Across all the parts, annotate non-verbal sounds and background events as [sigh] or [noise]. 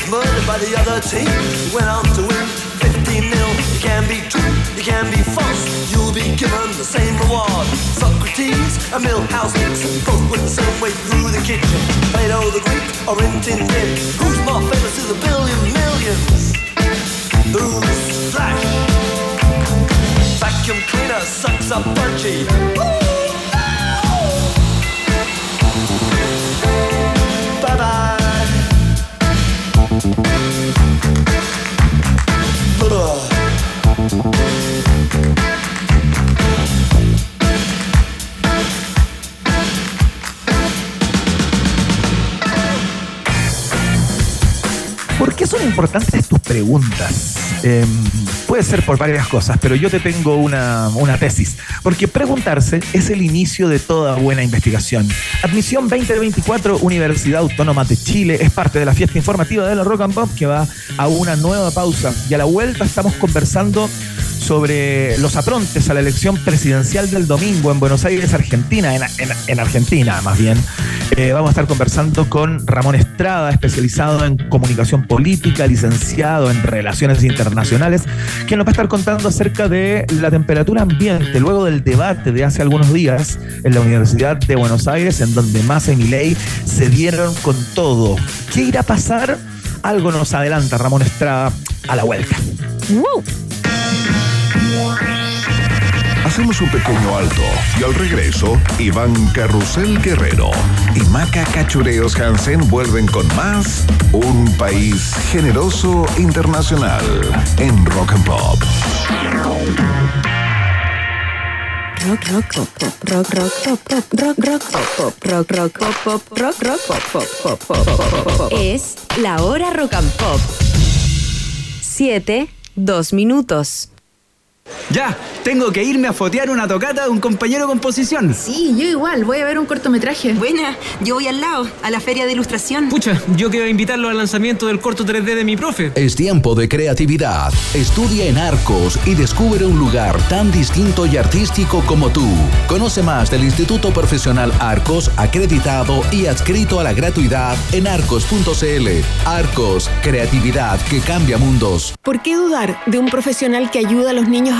was murdered by the other team. He went on to win 15 nil. You can be true, you can be false. You'll be given the same reward. Socrates and Milhouse Nixon both went the same way through the kitchen. Plato the Greek or Rin Tin. Who's more famous to the billion millions? Who's Flash? Vacuum cleaner sucks up Budgie. ¿Por qué son importantes tus preguntas? Eh, puede ser por varias cosas, pero yo te tengo una, tesis. Porque preguntarse es el inicio de toda buena investigación. Admisión 2024, Universidad Autónoma de Chile, es parte de la fiesta informativa de la Rock and Pop que va a una nueva pausa. Y a la vuelta estamos conversando sobre los aprontes a la elección presidencial del domingo en Buenos Aires, Argentina, en, en- en Argentina más bien. Eh, vamos a estar conversando con Ramón Estrada, especializado en comunicación política, licenciado en relaciones internacionales, quien nos va a estar contando acerca de la temperatura ambiente luego del debate de hace algunos días en la Universidad de Buenos Aires, en donde Massa y Milei se dieron con todo. ¿Qué irá a pasar? Algo nos adelanta Ramón Estrada a la vuelta. Hacemos un pequeño alto y al regreso, Iván Carrusel Guerrero y Maca Cachureos Hansen vuelven con más Un País Generoso Internacional en Rock and Pop. Rock, rock, pop, pop, rock, rock, pop, pop, rock, rock, pop, pop, rock, rock, pop, pop, rock, rock, pop, pop, pop, pop, pop. Es la hora rock and pop. Siete, dos minutos. Ya, tengo que irme a fotear una tocata de un compañero de composición. Sí, yo igual, voy a ver un cortometraje. Buena, yo voy al lado, a la feria de ilustración. Pucha, yo quiero invitarlo al lanzamiento del corto 3D de mi profe. Es tiempo de creatividad. Estudia en Arcos y descubre un lugar tan distinto y artístico como tú. Conoce más del Instituto Profesional Arcos, acreditado y adscrito a la gratuidad en arcos.cl. Arcos, creatividad que cambia mundos. ¿Por qué dudar de un profesional que ayuda a los niños a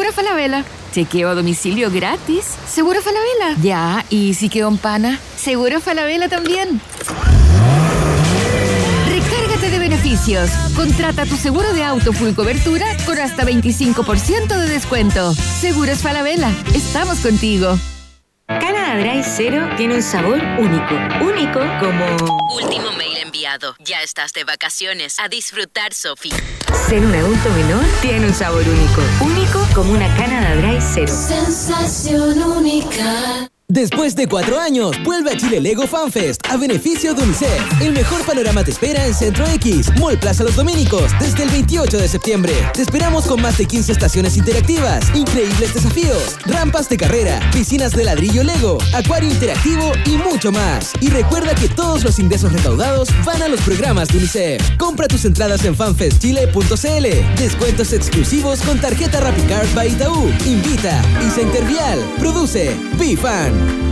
Falabella. Chequeo a domicilio gratis. Seguro Falabella. Ya, y si quedó en pana. Seguro Falabella también. Recárgate de beneficios. Contrata tu seguro de auto full cobertura con hasta 25% de descuento. Seguros Falabella. Estamos contigo. Canada Dry Zero tiene un sabor único. Único como... Último mail enviado. Ya estás de vacaciones. A disfrutar, Sofi. Ser un adulto menor tiene un sabor único. Único como una Canada Dry Zero. Sensación única. Después de cuatro años, vuelve a Chile Lego FanFest a beneficio de UNICEF. El mejor panorama te espera en Centro X, Mall Plaza Los Dominicos, desde el 28 de septiembre. Te esperamos con más de 15 estaciones interactivas, increíbles desafíos, rampas de carrera, piscinas de ladrillo Lego, acuario interactivo y mucho más. Y recuerda que todos los ingresos recaudados van a los programas de UNICEF. Compra tus entradas en fanfestchile.cl. Descuentos exclusivos con tarjeta RappiCard by Itaú. Invita se intervial. Produce Bye.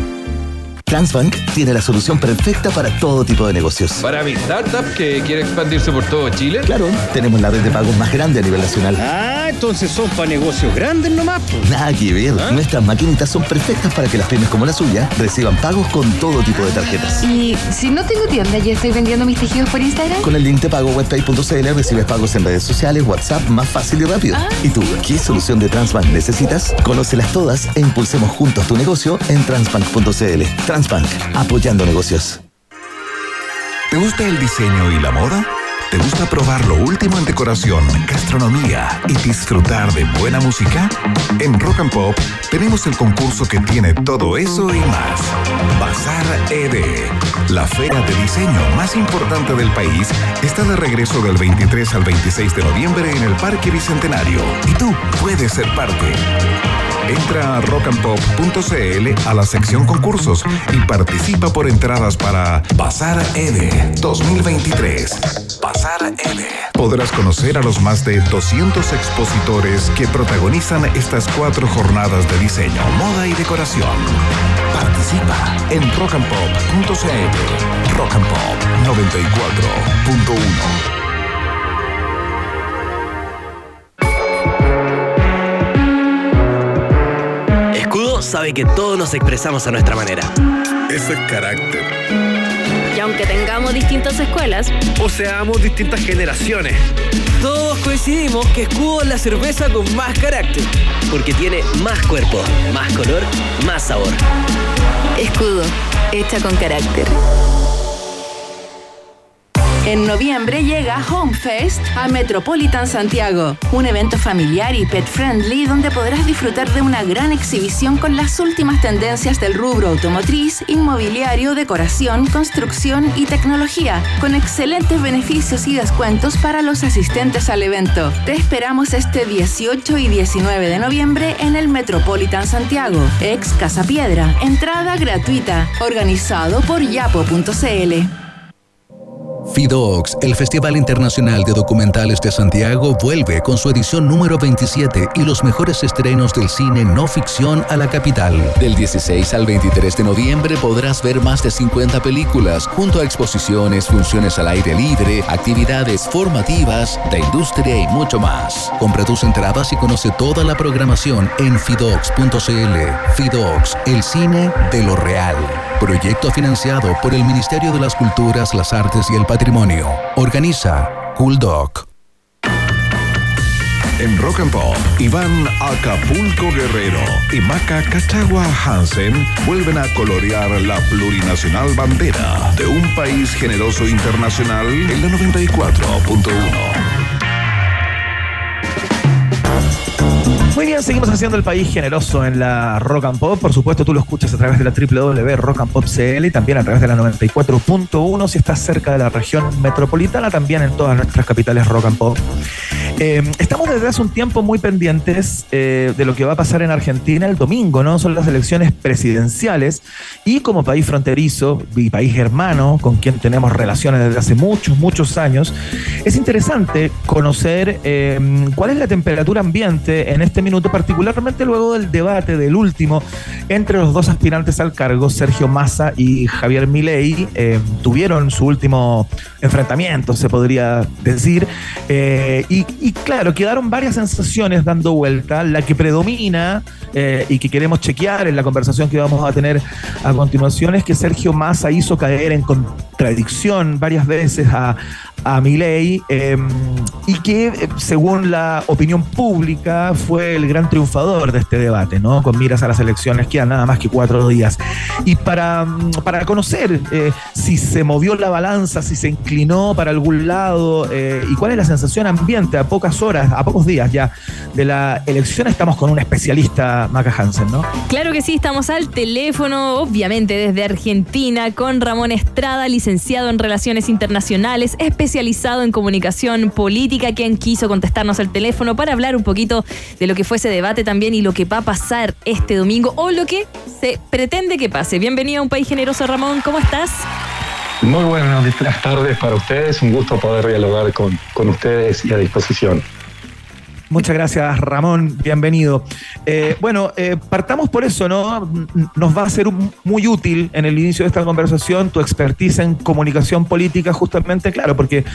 Transbank tiene la solución perfecta para todo tipo de negocios. Para mi startup que quiere expandirse por todo Chile. Claro, tenemos la red de pagos más grande a nivel nacional. Ah, entonces son para negocios grandes nomás. pues. Nada que ver. Nuestras maquinitas son perfectas para que las pymes como la suya reciban pagos con todo tipo de tarjetas. Y si no tengo tienda y estoy vendiendo mis tejidos por Instagram. Con el link de pago webpay.cl recibes pagos en redes sociales, WhatsApp, más fácil y rápido. ¿Y tú, qué solución de Transbank necesitas? Conócelas todas e impulsemos juntos tu negocio en transbank.cl. Apoyando negocios. ¿Te gusta el diseño y la moda? ¿Te gusta probar lo último en decoración, gastronomía y disfrutar de buena música? En Rock and Pop tenemos el concurso que tiene todo eso y más. Bazar ED, la feria de diseño más importante del país, está de regreso del 23 al 26 de noviembre en el Parque Bicentenario y tú puedes ser parte. Entra a rockandpop.cl a la sección concursos y participa por entradas para Bazar EDE 2023. Bazar EDE. Podrás conocer a los más de 200 expositores que protagonizan estas cuatro jornadas de diseño, moda y decoración. Participa en rockandpop.cl. Rock and Pop 94.1. sabe que todos nos expresamos a nuestra manera. Eso es carácter. Y aunque tengamos distintas escuelas, o seamos distintas generaciones, todos coincidimos que Escudo es la cerveza con más carácter. Porque tiene más cuerpo, más color, más sabor. Escudo, hecha con carácter. En noviembre llega Homefest a Metropolitan Santiago, un evento familiar y pet friendly donde podrás disfrutar de una gran exhibición con las últimas tendencias del rubro automotriz, inmobiliario, decoración, construcción y tecnología, con excelentes beneficios y descuentos para los asistentes al evento. Te esperamos este 18 y 19 de noviembre en el Metropolitan Santiago, ex Casa Piedra. Entrada gratuita, organizado por yapo.cl. FIDOX, el Festival Internacional de Documentales de Santiago, vuelve con su edición número 27 y los mejores estrenos del cine no ficción a la capital. Del 16 al 23 de noviembre podrás ver más de 50 películas, junto a exposiciones, funciones al aire libre, actividades formativas, de industria y mucho más. Compra tus entradas y conoce toda la programación en fidox.cl. FIDOX, el cine de lo real. Proyecto financiado por el Ministerio de las Culturas, las Artes y el Patrimonio. Organiza Cool Dog. En Rock and Pop, Iván Acapulco Guerrero y Maca Cachagua Hansen vuelven a colorear la plurinacional bandera de un país generoso internacional en la 94.1. Muy bien, seguimos haciendo el país generoso en la Rock and Pop. Por supuesto, tú lo escuchas a través de la www.rockandpopcl y también a través de la 94.1 si estás cerca de la región metropolitana, también en todas nuestras capitales Rock and Pop. Eh, estamos desde hace un tiempo muy pendientes eh, de lo que va a pasar en Argentina el domingo, ¿no? Son las elecciones presidenciales y como país fronterizo y país hermano con quien tenemos relaciones desde hace muchos, muchos años, es interesante conocer eh, cuál es la temperatura ambiente en este minuto, particularmente luego del debate del último entre los dos aspirantes al cargo, Sergio Massa y Javier Milei, tuvieron su último enfrentamiento, se podría decir, y, y claro, quedaron varias sensaciones dando vuelta. La que predomina eh, y que queremos chequear en la conversación que vamos a tener a continuación es que Sergio Massa hizo caer en contradicción varias veces a, a Milei em, y que eh, según la opinión pública fue el gran triunfador de este debate, ¿no? Con miras a las elecciones quedan nada más que cuatro días. Y para, mm, para conocer eh, si se movió la balanza, si se inclinó para algún lado eh, y cuál es la sensación ambiente a pocas horas, a pocos días ya de la elección, estamos con un especialista, Maca Hansen, ¿no? Claro que sí, estamos al teléfono, obviamente desde Argentina, con Ramón Estrada, licenciado en Relaciones Internacionales, especializado en comunicación política, quien quiso contestarnos al teléfono para hablar un poquito de lo que fue ese debate también y lo que va a pasar este domingo o lo que se pretende que pase. Bienvenido a Un País Generoso, Ramón, ¿cómo estás? Muy buenas tardes para ustedes, un gusto poder dialogar con, con ustedes y a disposición. Muchas gracias, Ramón. Bienvenido. Eh, bueno, eh, partamos por eso, ¿no? Nos va a ser muy útil en el inicio de esta conversación tu expertise en comunicación política, justamente, claro, porque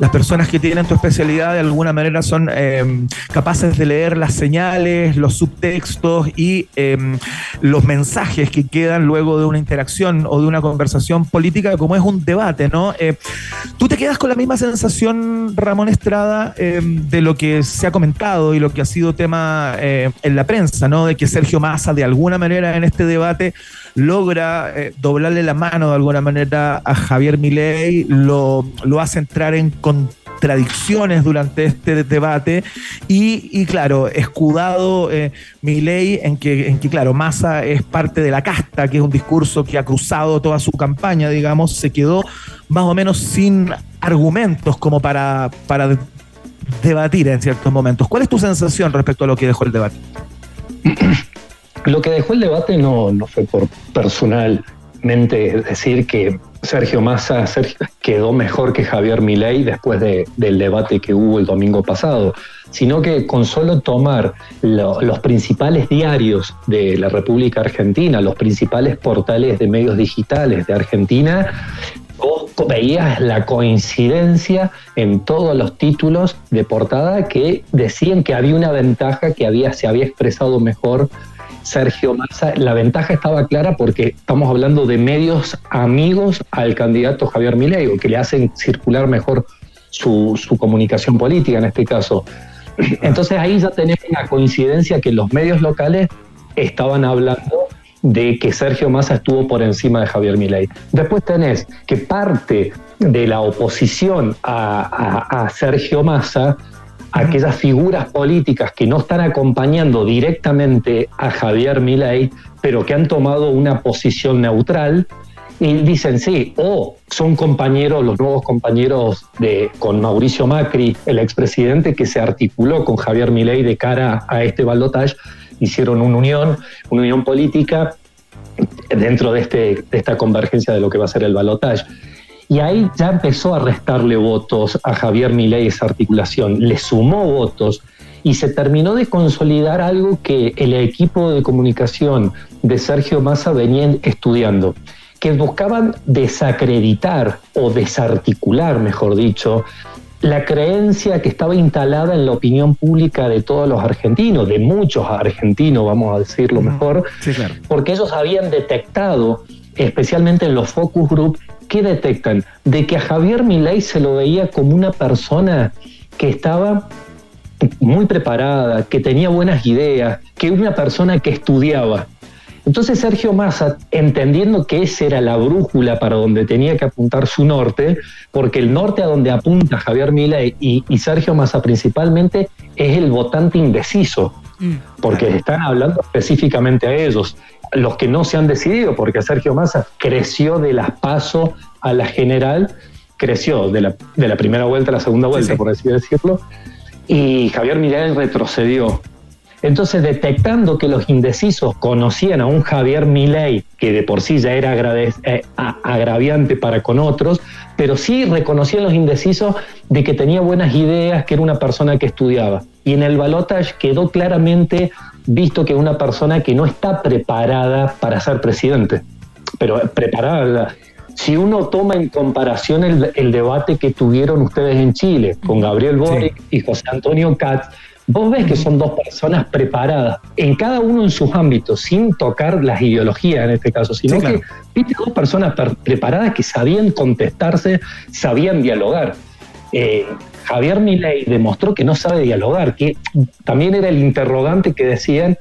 las personas que tienen tu especialidad de alguna manera son em, capaces de leer las señales, los subtextos y los mensajes que quedan luego de una interacción o de una conversación política, como es un debate, ¿no? Eh, ¿Tú te quedas con la misma sensación, Ramón Estrada, de lo que se ha comentado? Y lo que ha sido tema eh, en la prensa, ¿no? De que Sergio Massa de alguna manera en este debate logra eh, doblarle la mano de alguna manera a Javier Milei, lo, lo hace entrar en contradicciones durante este debate y, y claro, escudado eh, Milei en que, en que, claro, Massa es parte de la casta, que es un discurso que ha cruzado toda su campaña, digamos, se quedó más o menos sin argumentos como para, para debatir en ciertos momentos. ¿Cuál es tu sensación respecto a lo que dejó el debate? [clears throat] Lo que dejó el debate no, no fue por personalmente decir que Sergio Massa quedó mejor que Javier Milei después del debate que hubo el domingo pasado, sino que con solo tomar los principales diarios de la República Argentina, los principales portales de medios digitales de Argentina, vos veías la coincidencia en todos los títulos de portada que decían que había una ventaja, que había, se había expresado mejor Sergio Massa. La ventaja estaba clara porque estamos hablando de medios amigos al candidato Javier Milei, que le hacen circular mejor su, comunicación política en este caso. Entonces ahí ya tenemos una coincidencia que los medios locales estaban hablando de que Sergio Massa estuvo por encima de Javier Milei. Después tenés que parte de la oposición a, Sergio Massa aquellas figuras políticas que no están acompañando directamente a Javier Milei, pero que han tomado una posición neutral y dicen sí, o son compañeros, los nuevos compañeros de con Mauricio Macri, el expresidente que se articuló con Javier Milei de cara a este balotaje, hicieron una unión, una unión política dentro de, este, de esta convergencia de lo que va a ser el balotaje. Y ahí ya empezó a restarle votos a Javier Milei esa articulación, le sumó votos y se terminó de consolidar algo que el equipo de comunicación de Sergio Massa venían estudiando, que buscaban desacreditar o desarticular, mejor dicho, la creencia que estaba instalada en la opinión pública de todos los argentinos, de muchos argentinos, vamos a decirlo mejor, porque ellos habían detectado, especialmente en los focus group, ¿qué detectan? De que a Javier Milei se lo veía como una persona que estaba muy preparada, que tenía buenas ideas, que una persona que estudiaba. Entonces Sergio Massa, entendiendo que esa era la brújula para donde tenía que apuntar su norte, porque el norte a donde apunta Javier Milei y, y Sergio Massa principalmente es el votante indeciso, mm. porque están hablando específicamente a ellos los que no se han decidido, porque Sergio Massa creció de las PASO a la general, creció de la, de la primera vuelta a la segunda vuelta, por así decirlo, y Javier Milei retrocedió. Entonces, detectando que los indecisos conocían a un Javier Milei, que de por sí ya era eh, agraviante para con otros, pero sí reconocían los indecisos de que tenía buenas ideas, que era una persona que estudiaba. Y en el balotage quedó claramente visto que una persona que no está preparada para ser presidente, pero preparada. Si uno toma en comparación el, debate que tuvieron ustedes en Chile con Gabriel Boric y José Antonio Katz, vos ves que son dos personas preparadas, en cada uno en sus ámbitos, sin tocar las ideologías en este caso, sino que viste dos personas preparadas que sabían contestarse, sabían dialogar. Eh, Javier Milei demostró que no sabe dialogar, que también era el interrogante que decían,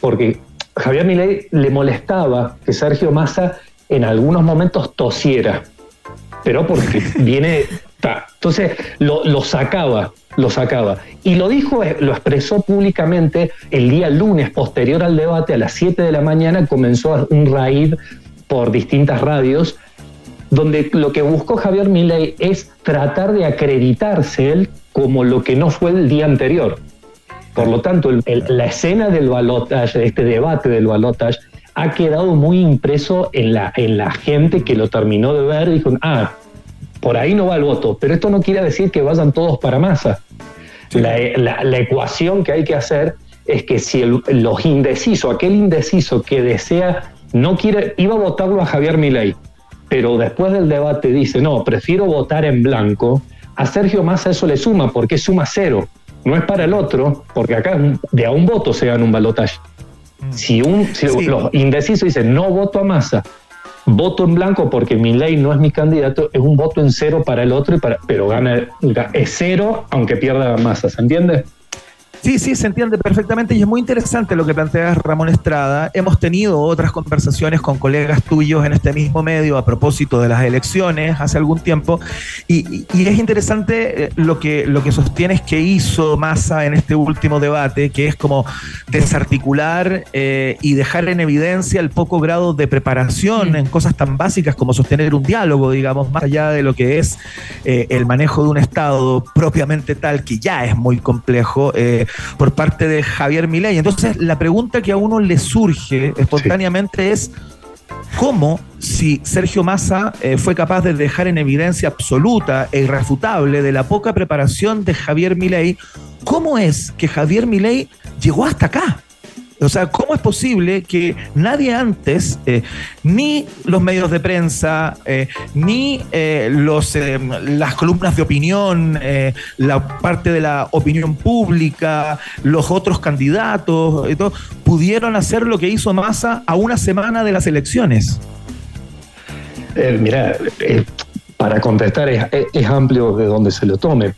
porque Javier Milei le molestaba que Sergio Massa en algunos momentos tosiera, pero porque [laughs] viene... Entonces lo, sacaba, lo sacaba. Y lo dijo, lo expresó públicamente el día lunes posterior al debate, a las 7 de la mañana, comenzó un raid por distintas radios donde lo que buscó Javier Milei es tratar de acreditarse él como lo que no fue el día anterior. Por lo tanto, la escena del balotaje, este debate del balotaje, ha quedado muy impreso en la, en la gente que lo terminó de ver y dijo, ah, por ahí no va el voto, pero esto no quiere decir que vayan todos para masa. La, ecuación que hay que hacer es que si los indecisos, aquel indeciso que desea, no quiere, iba a votarlo a Javier Milei, pero después del debate dice, no, prefiero votar en blanco, a Sergio Massa eso le suma porque suma cero. No es para el otro, porque acá de a un voto se gana un balotaje. Mm. Si, un, los indecisos dicen, no voto a Massa, voto en blanco porque mi ley no es mi candidato, es un voto en cero para el otro, y para, pero gana, es cero aunque pierda Massa, ¿se entiende? Sí, sí, se entiende perfectamente y es muy interesante lo que planteas Ramón Estrada. Hemos tenido otras conversaciones con colegas tuyos en este mismo medio a propósito de las elecciones hace algún tiempo y, es interesante eh, lo que, lo que sostienes que hizo Massa en este último debate, que es como desarticular eh, y dejar en evidencia el poco grado de preparación mm. en cosas tan básicas como sostener un diálogo, digamos, más allá de lo que es eh, el manejo de un Estado propiamente tal, que ya es muy complejo por parte de Javier Milei. Entonces, la pregunta que a uno le surge espontáneamente es cómo si Sergio Massa eh, fue capaz de dejar en evidencia absoluta e irrefutable de la poca preparación de Javier Milei, cómo es que Javier Milei llegó hasta acá. O sea, ¿cómo es posible que nadie antes, eh, ni los medios de prensa, eh, ni eh, los, las columnas de opinión, la parte de la opinión pública, los otros candidatos, pudieron hacer lo que hizo Massa a una semana de las elecciones? mira, para contestar es, amplio de donde se lo tome.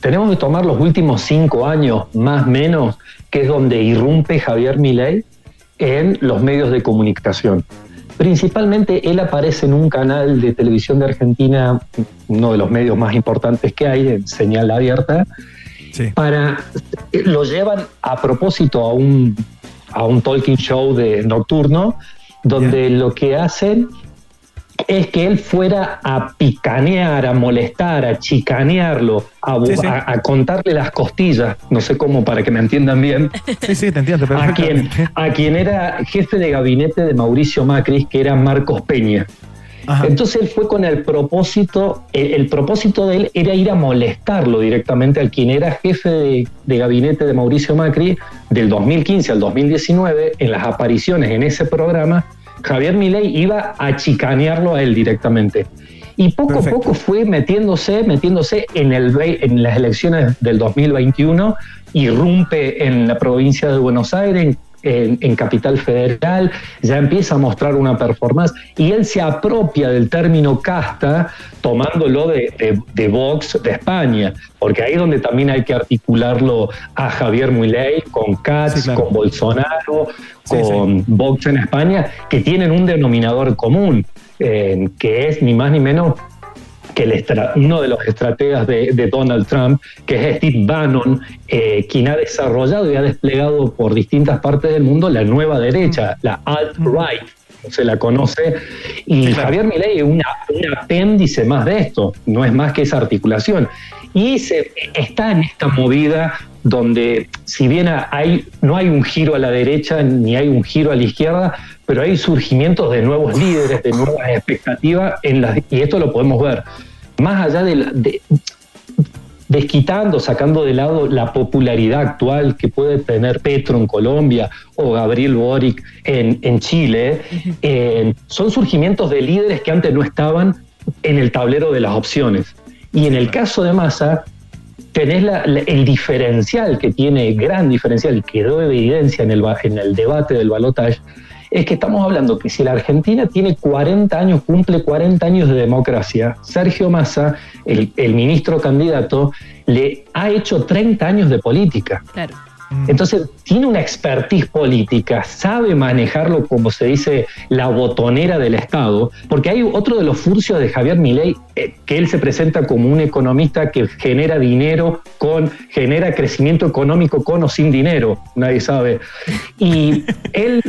tenemos que tomar los últimos cinco años, más o menos, que es donde irrumpe Javier Milei en los medios de comunicación. Principalmente él aparece en un canal de televisión de Argentina, uno de los medios más importantes que hay, en señal abierta, para lo llevan a propósito a un, a un talking show de nocturno, donde lo que hacen es que él fuera a picanear, a molestar, a chicanearlo, a, contarle las costillas, no sé cómo para que me entiendan bien. [laughs] Sí, sí, te entiendo. A quien, a quien era jefe de gabinete de Mauricio Macri, que era Marcos Peña. Entonces él fue con el propósito, el, propósito de él era ir a molestarlo directamente al quien era jefe de, de, gabinete de Mauricio Macri del 2015 al 2019 en las apariciones en ese programa Javier Milei iba a chicanearlo a él directamente. Y poco a poco fue metiéndose, metiéndose en, el, en las elecciones del 2021, irrumpe en la provincia de Buenos Aires, en, Capital Federal, ya empieza a mostrar una performance y él se apropia del término casta tomándolo de, de, Vox de España, porque ahí es donde también hay que articularlo a Javier Milei con Katz, con Bolsonaro, con Vox en España, que tienen un denominador común, eh, que es ni más ni menos que uno de los estrategas de, Donald Trump, que es Steve Bannon, eh, quien ha desarrollado y ha desplegado por distintas partes del mundo la nueva derecha, la alt-right, se la conoce, y Javier Milei es un apéndice más de esto, no es más que esa articulación. Y se, está en esta movida donde si bien hay, no hay un giro a la derecha ni hay un giro a la izquierda, pero hay surgimientos de nuevos líderes, de nuevas expectativas, en las, y esto lo podemos ver. Más allá de, desquitando, sacando de lado la popularidad actual que puede tener Petro en Colombia o Gabriel Boric en, Chile, eh, son surgimientos de líderes que antes no estaban en el tablero de las opciones. Y en el caso de Massa, tenés el diferencial que tiene, gran diferencial, y quedó de evidencia en el, en el debate del balotaje, es que estamos hablando que si la Argentina tiene 40 años, cumple 40 años de democracia, Sergio Massa, el, ministro candidato, le ha hecho 30 años de política. Claro. Entonces, tiene una expertise política, sabe manejarlo, como se dice, la botonera del Estado, porque hay otro de los furcios de Javier Milei, eh, que él se presenta como un economista que genera dinero con, genera crecimiento económico con o sin dinero, nadie sabe. Y [laughs] él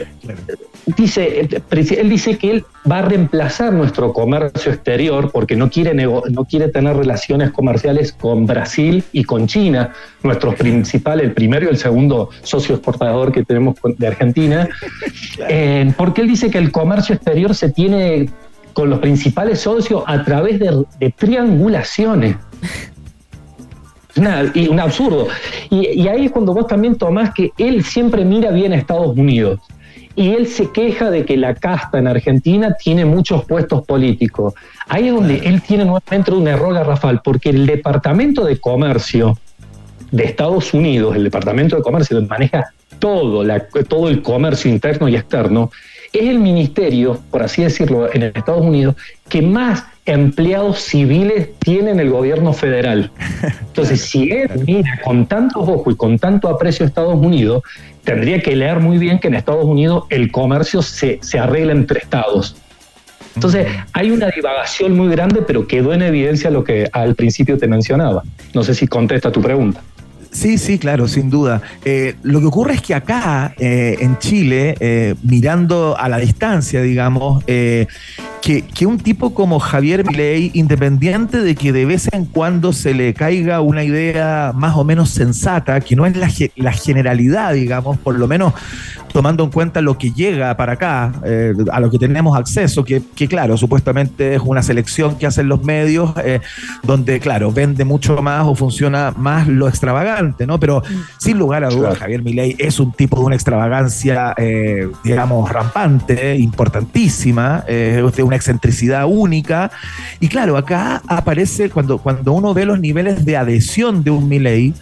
dice, él dice que él va a reemplazar nuestro comercio exterior porque no quiere, no quiere tener relaciones comerciales con Brasil y con China, nuestros principales, el primero y el segundo socio exportador que tenemos de Argentina, [laughs] eh, porque él dice que el comercio exterior se tiene con los principales socios a través de, triangulaciones. [laughs] y un absurdo. Y, y, ahí es cuando vos también tomás que él siempre mira bien a Estados Unidos y él se queja de que la casta en Argentina tiene muchos puestos políticos. Ahí es donde él tiene nuevamente un error garrafal, porque el Departamento de Comercio de Estados Unidos, el Departamento de Comercio maneja todo, todo el comercio interno y externo, es el ministerio, por así decirlo, en Estados Unidos, que más empleados civiles tiene en el gobierno federal. [laughs] Entonces, si él mira con tantos ojos y con tanto aprecio a Estados Unidos, tendría que leer muy bien que en Estados Unidos el comercio se, se arregla entre estados. Entonces, hay una divagación muy grande, pero quedó en evidencia lo que al principio te mencionaba. No sé si contesta tu pregunta. Sí, sí, claro, sin duda. Eh, lo que ocurre es que acá, eh, en Chile, eh, mirando a la distancia, digamos, que, que, un tipo como Javier Milei, independiente de que de vez en cuando se le caiga una idea más o menos sensata, que no es la, la generalidad, digamos, por lo menos tomando en cuenta lo que llega para acá, eh, a lo que tenemos acceso, que, claro, supuestamente es una selección que hacen los medios, eh, donde, claro, vende mucho más o funciona más lo extravagante, ¿no? Pero sin lugar a dudas, Javier Milei es un tipo de una extravagancia, eh, digamos, rampante, importantísima, de una excentricidad única. Y claro, acá aparece, cuando, cuando uno ve los niveles de adhesión de un Milei,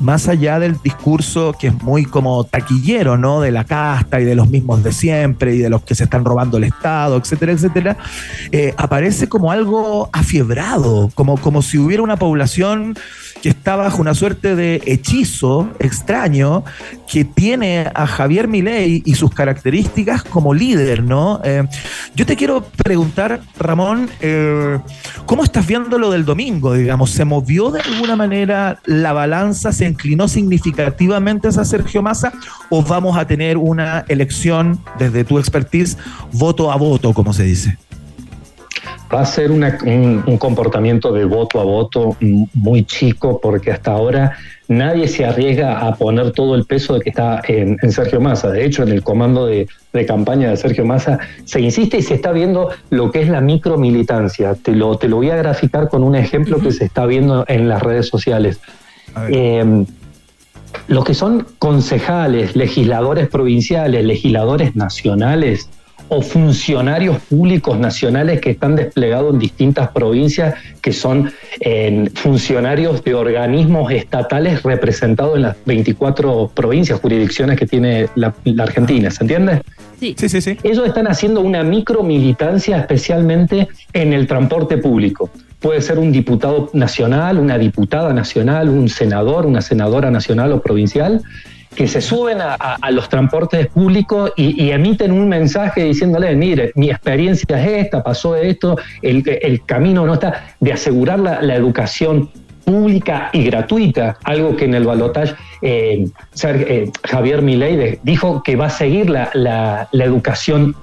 más allá del discurso que es muy como taquillero, ¿no? De la casta y de los mismos de siempre y de los que se están robando el Estado, etcétera, etcétera, eh, aparece como algo afiebrado, como, como si hubiera una población que está bajo una suerte de hechizo extraño que tiene a Javier Milei y sus características como líder, ¿no? Eh, yo te quiero preguntar, Ramón, eh, ¿cómo estás viendo lo del domingo? Digamos, ¿se movió de alguna manera la balanza? ¿Se inclinó significativamente hacia Sergio Massa? ¿O vamos a tener una elección, desde tu expertise, voto a voto, como se dice? Va a ser un, comportamiento de voto a voto muy chico porque hasta ahora nadie se arriesga a poner todo el peso de que está en, Sergio Massa. De hecho, en el comando de, campaña de Sergio Massa se insiste y se está viendo lo que es la micromilitancia. Te lo, te lo voy a graficar con un ejemplo que se está viendo en las redes sociales. Eh, los que son concejales, legisladores provinciales, legisladores nacionales, o funcionarios públicos nacionales que están desplegados en distintas provincias, que son funcionarios de organismos estatales representados en las 24 provincias, jurisdicciones que tiene la, Argentina, ¿se entiende? Sí. sí, sí, Ellos están haciendo una micromilitancia especialmente en el transporte público. Puede ser un diputado nacional, una diputada nacional, un senador, una senadora nacional o provincial, que se suben a, los transportes públicos y, emiten un mensaje diciéndole, mire, mi experiencia es esta, pasó esto, el, el camino no está, de asegurar la, educación pública y gratuita, algo que en el balotaje eh, eh, Javier Milei dijo que va a seguir la, la, educación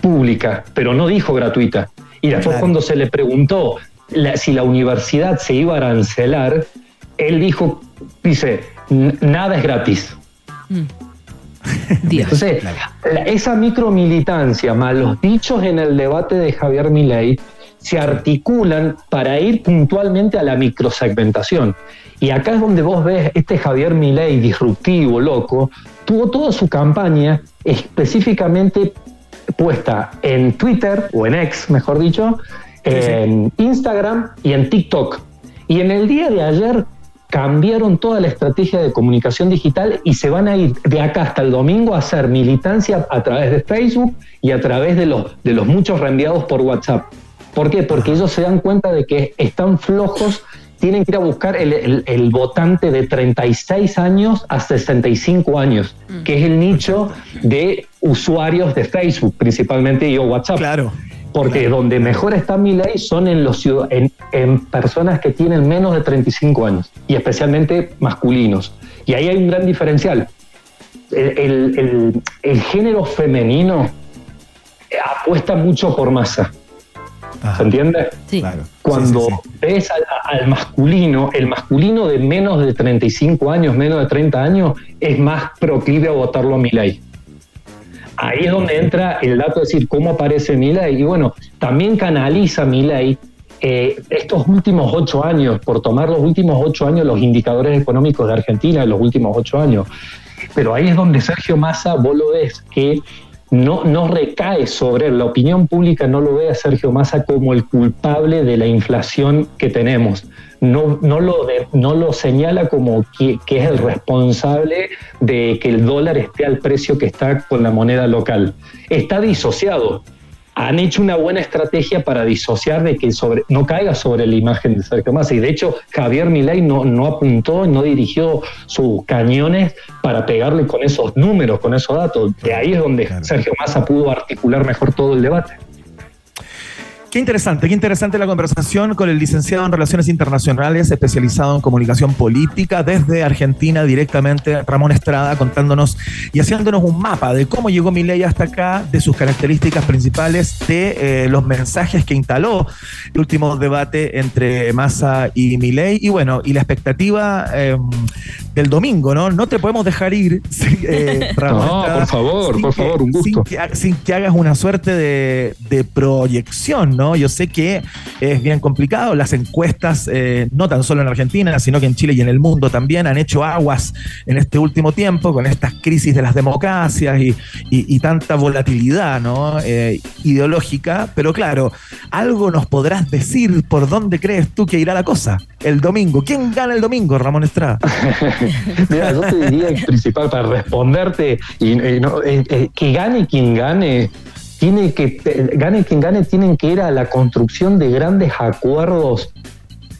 pública, pero no dijo gratuita. Y después cuando se le preguntó si la universidad se iba a arancelar, él dijo, dice, nada es gratis. Mm. [laughs] Entonces, esa micromilitancia más los dichos en el debate de Javier Milei se articulan para ir puntualmente a la microsegmentación. Y acá es donde vos ves este Javier Milei disruptivo, loco, tuvo toda su campaña específicamente puesta en Twitter, o en X, mejor dicho, en Instagram y en TikTok. Y en el día de ayer cambiaron toda la estrategia de comunicación digital y se van a ir de acá hasta el domingo a hacer militancia a través de Facebook y a través de los, de los muchos reenviados por WhatsApp. ¿Por qué? Porque ellos se dan cuenta de que están flojos, tienen que ir a buscar el, votante de 36 años a 65 años, mm. que es el nicho de usuarios de Facebook, principalmente y WhatsApp. Claro. Porque donde mejor está mi ley son en, los, en, en personas que tienen menos de 35 años y especialmente masculinos. Y ahí hay un gran diferencial. El, género femenino apuesta mucho por masa. ¿Se entiende? Sí. Cuando ves al, masculino, el masculino de menos de 35 años, menos de 30 años, es más proclive a votarlo a mi ley ahí es donde entra el dato de decir cómo aparece Milei. Y bueno, también canaliza Milei eh, estos últimos ocho años, por tomar los últimos ocho años, los indicadores económicos de Argentina en los últimos ocho años. Pero ahí es donde Sergio Massa, vos lo ves, que no, no recae sobre él. La opinión pública no lo ve a Sergio Massa como el culpable de la inflación que tenemos. No, no, lo, no lo señala como que, que, es el responsable de que el dólar esté al precio que está con la moneda local. Está disociado han hecho una buena estrategia para disociar de que sobre, no caiga sobre la imagen de Sergio Massa. Y de hecho, Javier Milei no, no apuntó, no dirigió sus cañones para pegarle con esos números, con esos datos. De ahí es donde Sergio Massa pudo articular mejor todo el debate. Qué interesante, qué interesante la conversación con el licenciado en Relaciones Internacionales, especializado en comunicación política desde Argentina directamente, Ramón Estrada, contándonos y haciéndonos un mapa de cómo llegó Milei hasta acá, de sus características principales, de eh, los mensajes que instaló el último debate entre Massa y Milei y bueno, y la expectativa eh, del domingo, ¿no? No te podemos dejar ir, eh, [laughs] Ramón. No, por favor, por favor, un gusto. Sin que, hagas una suerte de, de proyección, ¿no? Yo sé que es bien complicado. Las encuestas, eh, no tan solo en Argentina, sino que en Chile y en el mundo también, han hecho aguas en este último tiempo con estas crisis de las democracias y, tanta volatilidad ¿no? Eh, ideológica. Pero claro, algo nos podrás decir por dónde crees tú que irá la cosa el domingo. ¿Quién gana el domingo, Ramón Estrada? [laughs] Mira, yo te diría el principal para responderte y, eh, que gane quien gane tiene que, gane quien gane, tienen que ir a la construcción de grandes acuerdos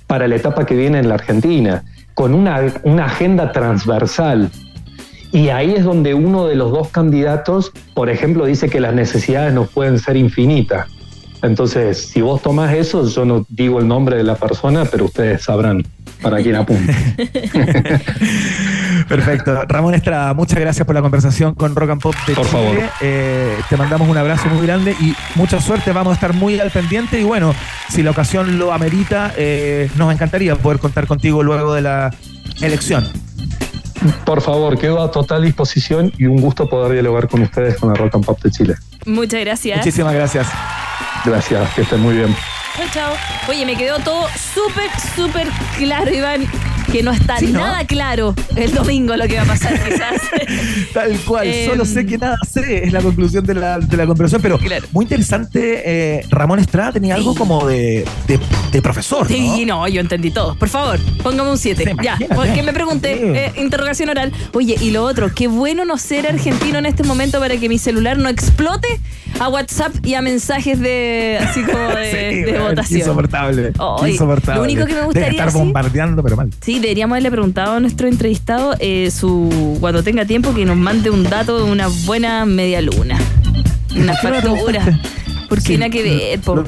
para la etapa que viene en la Argentina, con una, una agenda transversal. Y ahí es donde uno de los dos candidatos, por ejemplo, dice que las necesidades no pueden ser infinitas. Entonces, si vos tomás eso, yo no digo el nombre de la persona, pero ustedes sabrán para quién apunta. [laughs] Perfecto. Ramón Estrada, muchas gracias por la conversación con Rock and Pop de Por favor. Eh, te mandamos un abrazo muy grande y mucha suerte. Vamos a estar muy al pendiente y bueno, si la ocasión lo amerita, eh, nos encantaría poder contar contigo luego de la elección. Por favor, quedo a total disposición y un gusto poder dialogar con ustedes con la Rock and Pop de Chile. Muchas gracias. Muchísimas gracias. Gracias, que estén muy bien. Chao, chao. Oye, me quedó todo súper, súper claro, Iván que no está nada claro el domingo lo que va a pasar, quizás. [laughs] Tal cual, solo sé que nada sé, es la conclusión de la, de la conversación, pero muy interesante, eh, Ramón Estrada tenía algo como de, de, profesor. Sí, ¿no? yo entendí todo. Por favor, póngame un 7. Ya, que me pregunte, eh, interrogación oral. Oye, y lo otro, qué bueno no ser argentino en este momento para que mi celular no explote a WhatsApp y a mensajes de así como de, [laughs] votación. Insoportable. insoportable. Lo único que me gustaría. estar bombardeando, pero mal. Sí, deberíamos haberle preguntado a nuestro entrevistado eh, su cuando tenga tiempo que nos mande un dato de una buena media luna. Una factura. Porque nada que ver. Lo,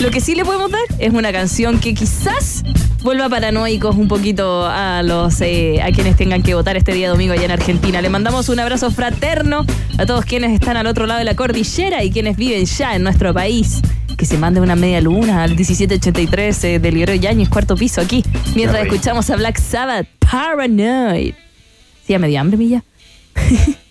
[laughs] lo que sí le podemos dar es una canción que quizás vuelva paranoicos un poquito a los eh, a quienes tengan que votar este día domingo allá en Argentina. Le mandamos un abrazo fraterno a todos quienes están al otro lado de la cordillera y quienes viven ya en nuestro país. Que se mande una media luna al 1783 eh, del Guerrero Yañez, cuarto piso aquí, mientras escuchamos a Black Sabbath, Paranoid. ¿Sí, a medio hambre, Milla? [laughs]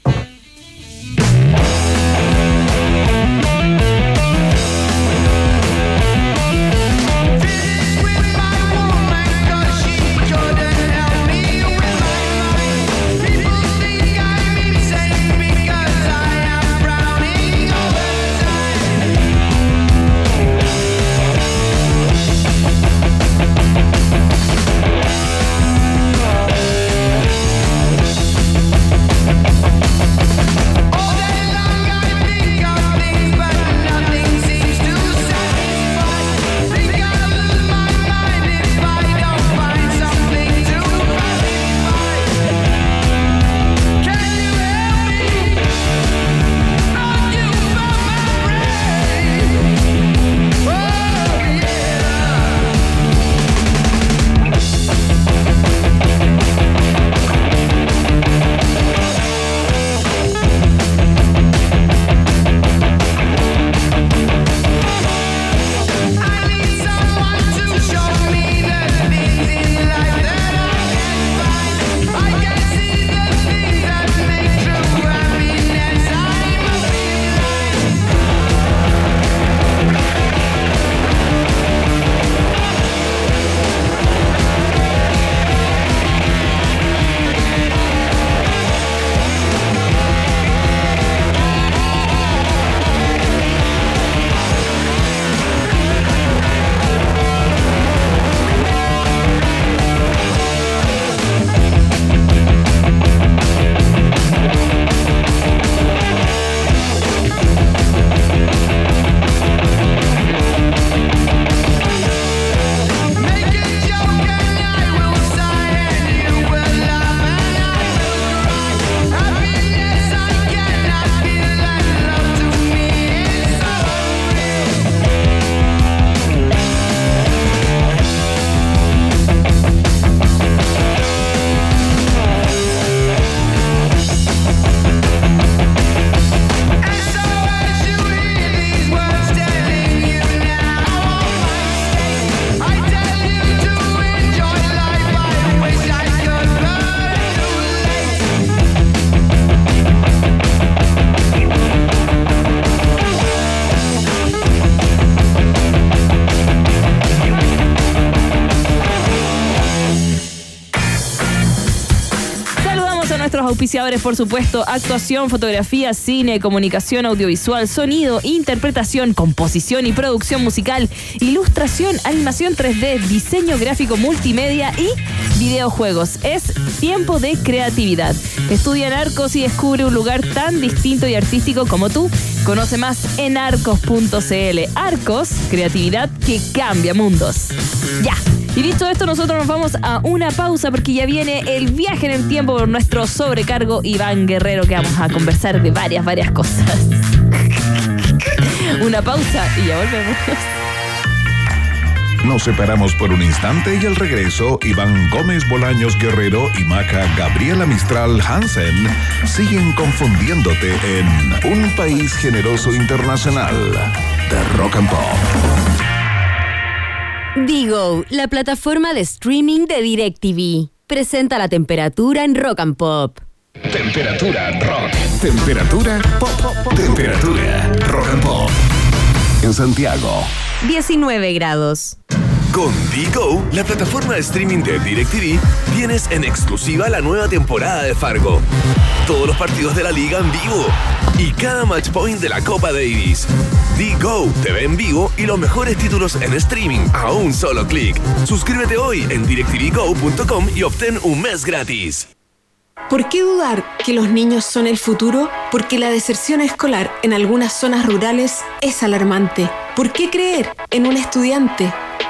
por supuesto, actuación, fotografía, cine, comunicación audiovisual, sonido, interpretación, composición y producción musical, ilustración, animación 3D, diseño gráfico multimedia y videojuegos. Es tiempo de creatividad. Estudia Arcos y descubre un lugar tan distinto y artístico como tú. Conoce más en arcos.cl. Arcos, creatividad que cambia mundos. Ya. Y dicho esto, nosotros nos vamos a una pausa porque ya viene el viaje en el tiempo por nuestro sobrecargo Iván Guerrero, que vamos a conversar de varias, varias cosas. [laughs] una pausa y ya volvemos. Nos separamos por un instante y al regreso, Iván Gómez Bolaños Guerrero y Maca Gabriela Mistral Hansen siguen confundiéndote en Un País Generoso Internacional de Rock and Pop. Digo, la plataforma de streaming de DirecTV, presenta la temperatura en Rock and Pop. Temperatura rock. Temperatura pop. Temperatura rock and pop. En Santiago. 19 grados. Con Digo, la plataforma de streaming de DirecTV, tienes en exclusiva la nueva temporada de Fargo. Todos los partidos de la liga en vivo y cada match point de la Copa Davis. Digo te ve en vivo y los mejores títulos en streaming a un solo clic. Suscríbete hoy en directvgo.com y obtén un mes gratis. ¿Por qué dudar que los niños son el futuro? Porque la deserción escolar en algunas zonas rurales es alarmante. ¿Por qué creer en un estudiante?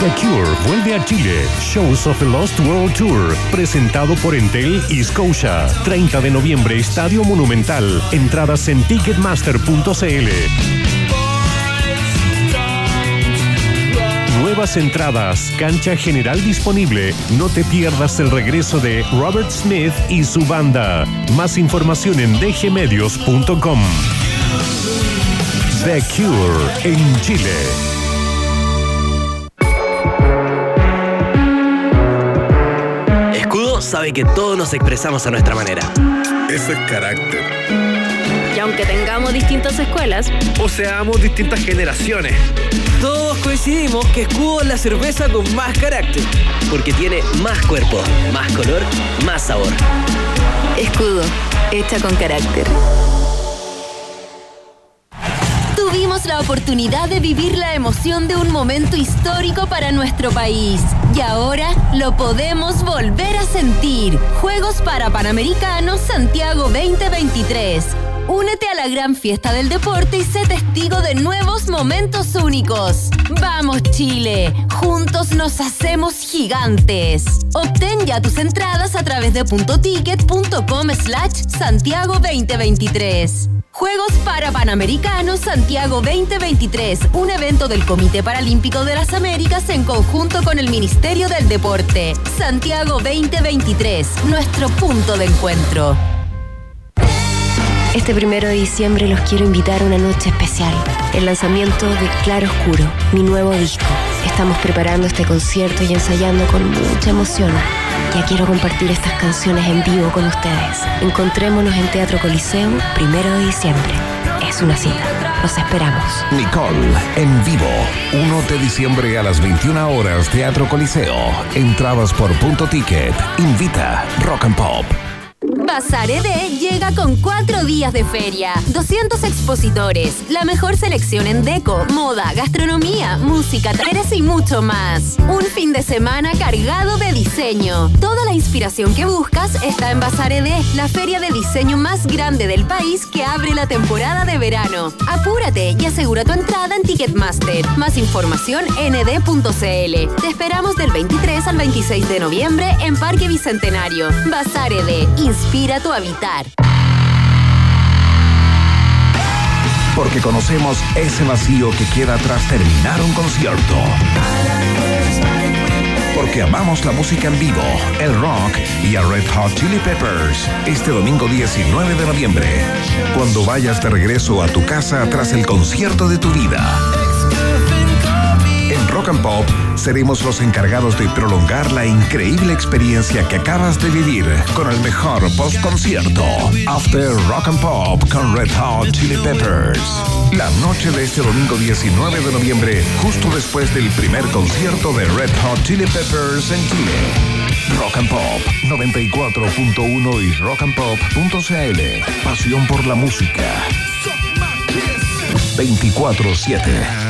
The Cure vuelve a Chile. Shows of the Lost World Tour. Presentado por Entel y Scotia. 30 de noviembre, Estadio Monumental. Entradas en ticketmaster.cl. Nuevas entradas, cancha general disponible. No te pierdas el regreso de Robert Smith y su banda. Más información en dgmedios.com. The Cure en Chile. Sabe que todos nos expresamos a nuestra manera. Eso es carácter. Y aunque tengamos distintas escuelas, O seamos distintas generaciones. Todos coincidimos que Escudo es la cerveza con más carácter. Porque tiene más cuerpo, más color, más sabor. Escudo, hecha con carácter. La oportunidad de vivir la emoción de un momento histórico para nuestro país. Y ahora lo podemos volver a sentir. Juegos para Panamericanos Santiago 2023. Únete a la gran fiesta del deporte y sé testigo de nuevos momentos únicos. ¡Vamos Chile! Juntos nos hacemos gigantes. Obtén ya tus entradas a través de puntoticket.com slash Santiago 2023. Juegos para Panamericanos Santiago 2023, un evento del Comité Paralímpico de las Américas en conjunto con el Ministerio del Deporte. Santiago 2023, nuestro punto de encuentro. Este primero de diciembre los quiero invitar a una noche especial, el lanzamiento de Claro Oscuro, mi nuevo disco. Estamos preparando este concierto y ensayando con mucha emoción. Ya quiero compartir estas canciones en vivo con ustedes. Encontrémonos en Teatro Coliseo, primero de diciembre. Es una cita. Los esperamos. Nicole, en vivo. 1 de diciembre a las 21 horas, Teatro Coliseo. Entradas por punto ticket. Invita Rock and Pop. Bazar ED llega con cuatro días de feria, 200 expositores, la mejor selección en deco, moda, gastronomía, música, talleres y mucho más. Un fin de semana cargado de diseño. Toda la inspiración que buscas está en Bazar ED, la feria de diseño más grande del país que abre la temporada de verano. Apúrate y asegura tu entrada en Ticketmaster. Más información en ed.cl. Te esperamos del 23 al 26 de noviembre en Parque Bicentenario. Bazar ED, inspira inspira tu habitar. Porque conocemos ese vacío que queda tras terminar un concierto. Porque amamos la música en vivo, el rock y a Red Hot Chili Peppers. Este domingo 19 de noviembre, cuando vayas de regreso a tu casa tras el concierto de tu vida. En Rock and Pop seremos los encargados de prolongar la increíble experiencia que acabas de vivir con el mejor post-concierto. After Rock and Pop con Red Hot Chili Peppers. La noche de este domingo 19 de noviembre, justo después del primer concierto de Red Hot Chili Peppers en Chile. Rock and Pop 94.1 y rockandpop.cl. Pasión por la música. 24-7.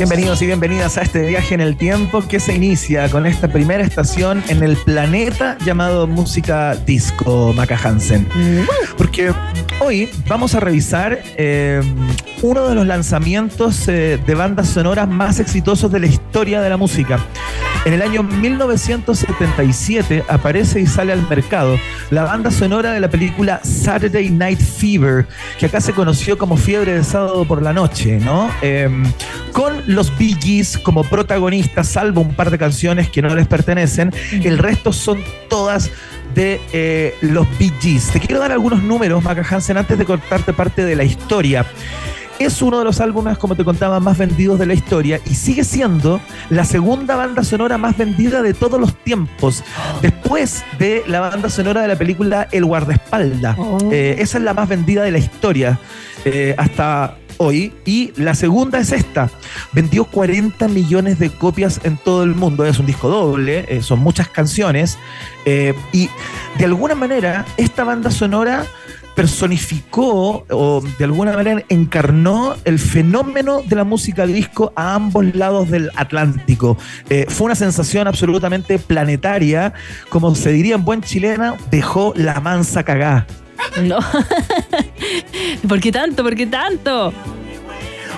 Bienvenidos y bienvenidas a este viaje en el tiempo que se inicia con esta primera estación en el planeta llamado música disco Maca Hansen. Porque hoy vamos a revisar eh, uno de los lanzamientos eh, de bandas sonoras más exitosos de la historia de la música. En el año 1977 aparece y sale al mercado la banda sonora de la película Saturday Night Fever, que acá se conoció como Fiebre de Sábado por la Noche, ¿no? Em, con los Bee Gees como protagonistas, salvo un par de canciones que no les pertenecen, el resto son todas de eh, los Bee Gees. Te quiero dar algunos números, Maca Hansen, antes de contarte parte de la historia es uno de los álbumes, como te contaba, más vendidos de la historia y sigue siendo la segunda banda sonora más vendida de todos los tiempos, después de la banda sonora de la película El guardaespaldas. Eh, esa es la más vendida de la historia eh, hasta hoy y la segunda es esta. Vendió 40 millones de copias en todo el mundo. Es un disco doble, eh, son muchas canciones y de alguna manera esta banda sonora personificó o de alguna manera encarnó el fenómeno de la música disco a ambos lados del Atlántico. Eh, fue una sensación absolutamente planetaria, como se diría en buen chilena, dejó la mansa cagá. No. [laughs] ¿Por qué tanto? ¿Por qué tanto?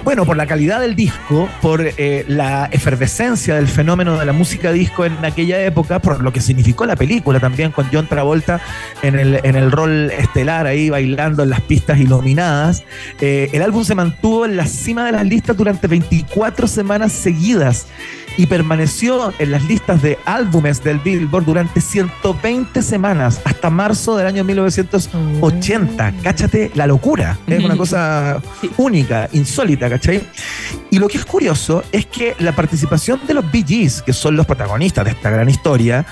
Bueno, por la calidad del disco, por eh, la efervescencia del fenómeno de la música disco en aquella época, por lo que significó la película también con John Travolta en el, en el rol estelar ahí bailando en las pistas iluminadas. Eh, el álbum se mantuvo en la cima de las listas durante 24 semanas seguidas y permaneció en las listas de álbumes del Billboard durante 120 semanas hasta marzo del año 1980. Cáchate la locura. Es una cosa única, insólita, ¿cachai? Y lo que es curioso es que la participación de los Bee Gees, que son los protagonistas de esta gran historia,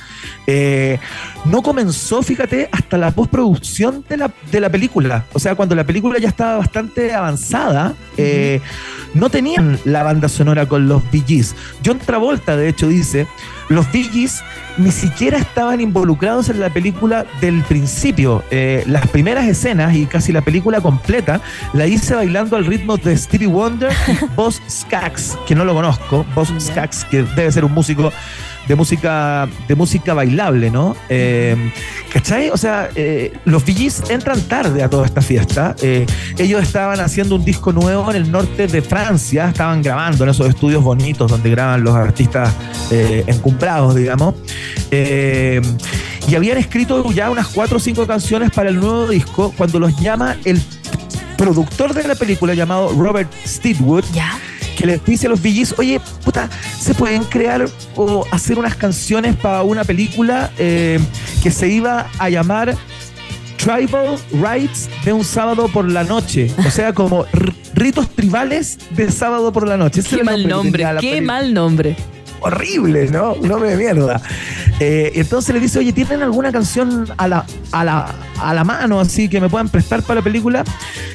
eh, no comenzó, fíjate, hasta la postproducción de la, de la película. O sea, cuando la película ya estaba bastante avanzada, eh, no tenían la banda sonora con los Bee Gees. John Travolta, de hecho, dice, los Gees ni siquiera estaban involucrados en la película del principio. Eh, las primeras escenas y casi la película completa la hice bailando al ritmo de Stevie Wonder y [laughs] Boss Skaggs, que no lo conozco. Boss Skaggs, que debe ser un músico de música, de música bailable, ¿no? Eh, ¿Cachai? O sea, eh, los VGs entran tarde a toda esta fiesta. Eh, ellos estaban haciendo un disco nuevo en el norte de Francia, estaban grabando en esos estudios bonitos donde graban los artistas encumbrados, digamos. y habían escrito ya unas cuatro o cinco canciones para el nuevo disco cuando los llama el productor de la película llamado Robert Steedwood. ¿Ya? Que les dice a los VGs, oye, puta, se pueden crear o hacer unas canciones para una película eh, que se iba a llamar Tribal Rights de un sábado por la noche. O sea, como ritos tribales de sábado por la noche. qué mal nombre, qué mal nombre horrible, ¿no? Un hombre de mierda. Eh, entonces le dice, oye, ¿tienen alguna canción a la, a, la, a la mano así que me puedan prestar para la película?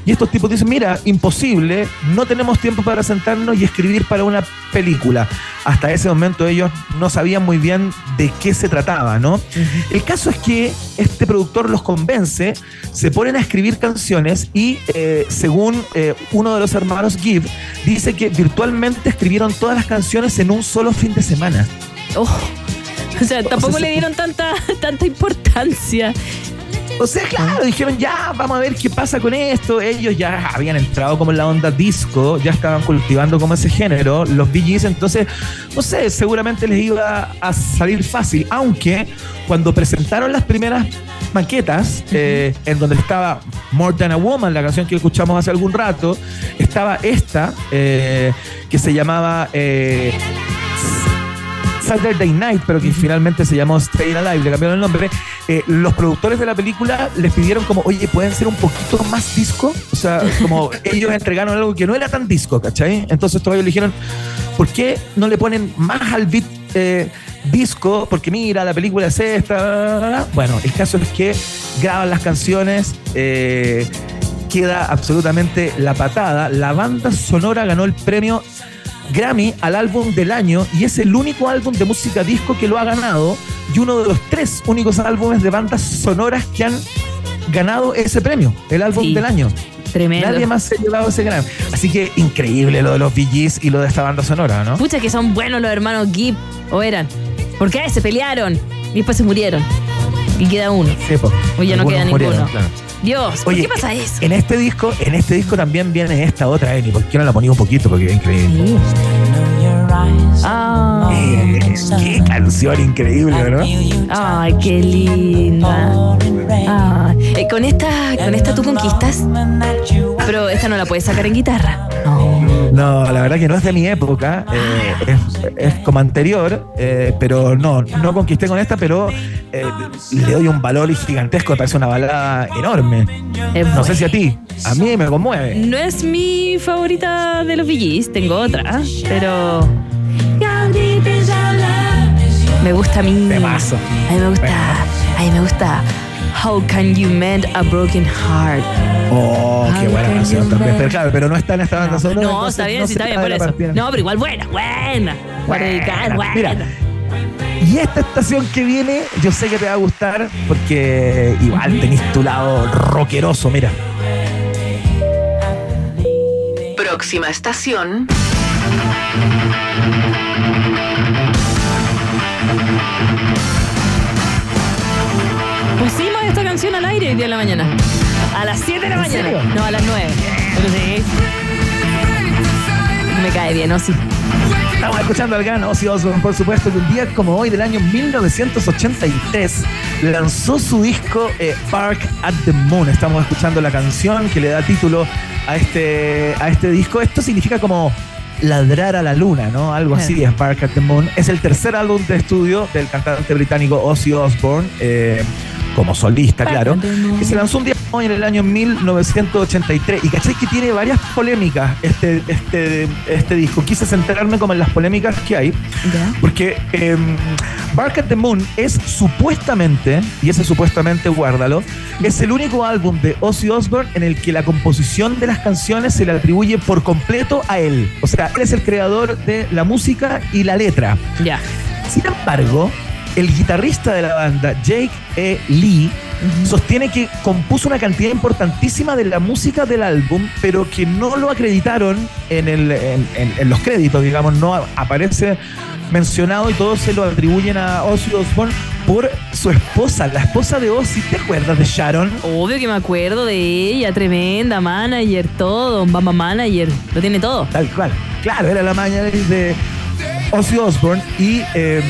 Y estos tipos dicen, mira, imposible, no tenemos tiempo para sentarnos y escribir para una película. Hasta ese momento ellos no sabían muy bien de qué se trataba, ¿no? El caso es que este productor los convence, se ponen a escribir canciones y eh, según eh, uno de los hermanos Gibb, dice que virtualmente escribieron todas las canciones en un solo fin de semana. Oh. O sea, tampoco le dieron tanta, [laughs] tanta importancia. O sea, claro, dijeron ya, vamos a ver qué pasa con esto. Ellos ya habían entrado como en la onda disco, ya estaban cultivando como ese género, los BGs, entonces, no sé, seguramente les iba a salir fácil, aunque cuando presentaron las primeras maquetas, eh, en donde estaba More Than a Woman, la canción que escuchamos hace algún rato, estaba esta, eh, que se llamaba... Eh, Saturday Night, pero que finalmente se llamó Stay Alive, le cambiaron el nombre. Eh, los productores de la película les pidieron como, oye, ¿pueden ser un poquito más disco? O sea, como [laughs] ellos entregaron algo que no era tan disco, ¿cachai? Entonces todavía le dijeron, ¿por qué no le ponen más al beat eh, disco? Porque mira, la película es esta. Bueno, el caso es que graban las canciones. Eh, queda absolutamente la patada. La banda sonora ganó el premio Grammy al álbum del año y es el único álbum de música disco que lo ha ganado y uno de los tres únicos álbumes de bandas sonoras que han ganado ese premio, el álbum del año. Tremendo. Nadie más se ha llevado ese Grammy. Así que increíble lo de los VGs y lo de esta banda sonora, ¿no? Pucha que son buenos los hermanos Gibb, o eran. ¿Por qué? Se pelearon y después se murieron. Y queda uno. Sí, Hoy ya no queda ninguno. Dios, ¿por qué pasa eso? En este disco, en este disco también viene esta otra Eni. ¿Por qué no la ponía un poquito? Porque es increíble. Ah. Eh, qué canción increíble, ¿no? Ay, qué linda. Eh, con esta, con esta tú conquistas. Pero esta no la puedes sacar en guitarra. No, la verdad que no es de mi época, eh, es, como anterior, eh, pero no, no conquisté con esta, pero le doy un valor gigantesco, me parece una balada enorme. no sé si a ti, a mí me conmueve. No es mi favorita de los VGs, tengo otra, pero... Me gusta a mí. paso. A mí me gusta, a mí me gusta How Can You Mend a Broken Heart. Oh, qué buena canción también. Pero claro, pero no está en esta banda sonora. No, está bien, sí, está bien por eso. No, pero igual buena, buena. Buena, buena. Mira, y esta estación que viene, yo sé que te va a gustar porque igual tenés tu lado rockeroso, mira. Próxima estación. Esta canción al aire el día de la mañana. A las 7 de la mañana. No, a las 9. Me cae bien, ¿no? Sí. Estamos escuchando al gran Ozzy Osbourne, por supuesto, que un día como hoy del año 1983 lanzó su disco eh, Park at the Moon. Estamos escuchando la canción que le da título a este, a este disco. Esto significa como ladrar a la luna, ¿no? Algo así es Park at the Moon. Es el tercer álbum de estudio del cantante británico Ozzy Osbourne. Eh, como solista, claro, que se lanzó un día en el año 1983. Y caché que tiene varias polémicas este, este, este disco. Quise centrarme como en las polémicas que hay. Porque eh, Bark at the Moon es supuestamente, y ese supuestamente guárdalo, es el único álbum de Ozzy Osbourne en el que la composición de las canciones se le atribuye por completo a él. O sea, él es el creador de la música y la letra. Ya. Sin embargo, el guitarrista de la banda, Jake E. Lee, sostiene que compuso una cantidad importantísima de la música del álbum, pero que no lo acreditaron en, el, en, en- en los créditos, digamos, no aparece mencionado y todos se lo atribuyen a Ozzy Osbourne por su esposa, la esposa de Ozzy. ¿Te acuerdas de Sharon? Obvio que me acuerdo de ella, tremenda, manager, todo, mamá manager, lo tiene todo. Tal cual. Claro, era la mañana de Ozzy Osbourne y eh,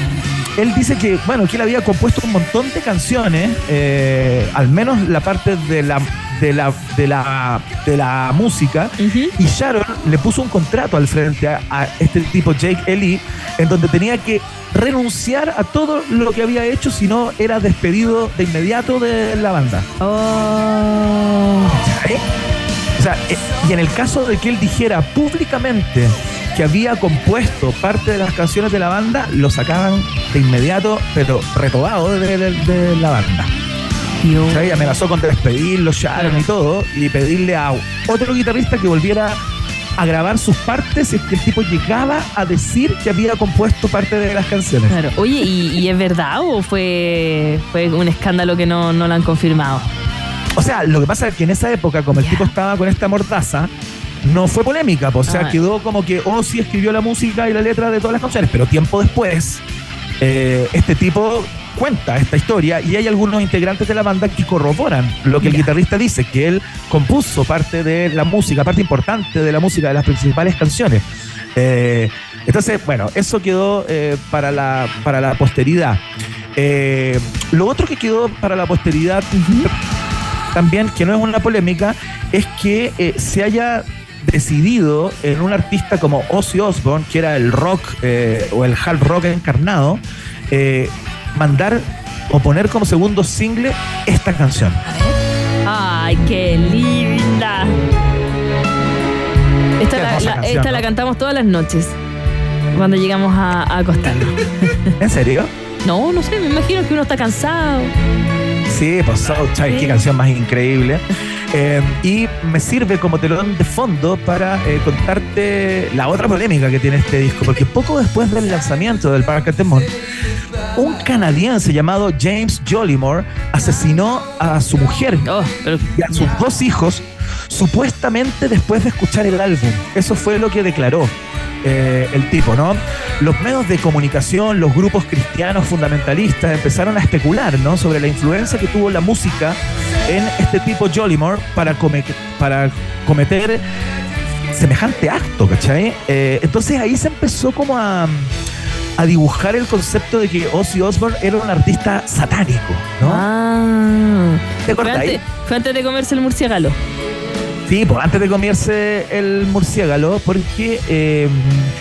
él dice que, bueno, que él había compuesto un montón de canciones, eh, al menos la parte de la de la de la de la música y Sharon le puso un contrato al frente a, a este tipo Jake Ellie en donde tenía que renunciar a todo lo que había hecho si no era despedido de inmediato de la banda. ¿Cachai? O sea, eh, y en el caso de que él dijera públicamente que había compuesto parte de las canciones de la banda, lo sacaban de inmediato, pero retobado de, de- de la banda. O sea, ella amenazó con despedirlo, Sharon y todo, y pedirle a otro guitarrista que volviera a grabar sus partes si es que el tipo llegaba a decir que había compuesto parte de las canciones. Claro. Oye, ¿y, y es verdad o fue, fue un escándalo que no, no lo han confirmado? O sea, lo que pasa es que en esa época, como el tipo estaba con esta mordaza, no fue polémica, pues, o sea, quedó como que Ozzy escribió la música y la letra de todas las canciones, pero tiempo después, eh, este tipo cuenta esta historia y hay algunos integrantes de la banda que corroboran lo que el guitarrista dice, que él compuso parte de la música, parte importante de la música de las principales canciones. Eh, entonces, bueno, eso quedó eh, para, la, para la posteridad. Eh, lo otro que quedó para la posteridad también, que no es una polémica, es que eh, se haya decidido en un artista como Ozzy Osbourne, que era el rock eh, o el hard rock encarnado, eh, mandar o poner como segundo single esta canción. ¡Ay, qué linda! Esta, Qué la, hermosa la- canción, esta ¿no? la cantamos todas las noches cuando llegamos a, a acostarnos. ¿En serio? No, no sé, me imagino que uno está cansado. Sí, pues oh, ¿sabes qué canción más increíble? Eh, y me sirve como telón de fondo para eh, contarte la otra polémica que tiene este disco, porque poco después del lanzamiento del Parque Temón, un canadiense llamado James Jollymore asesinó a su mujer y a sus dos hijos supuestamente después de escuchar el álbum. Eso fue lo que declaró eh, el tipo, ¿no? Los medios de comunicación, los grupos cristianos fundamentalistas empezaron a especular, ¿no? Sobre la influencia que tuvo la música en este tipo Jollymore para, come- para cometer semejante acto, ¿cachai? Eh, entonces ahí se empezó como a, a dibujar el concepto de que Ozzy Osbourne era un artista satánico, ¿no? Ah. ¿Te Fue antes, fue antes de comerse el murciélago. Sí, pues antes de comerse el murciélago, porque, eh,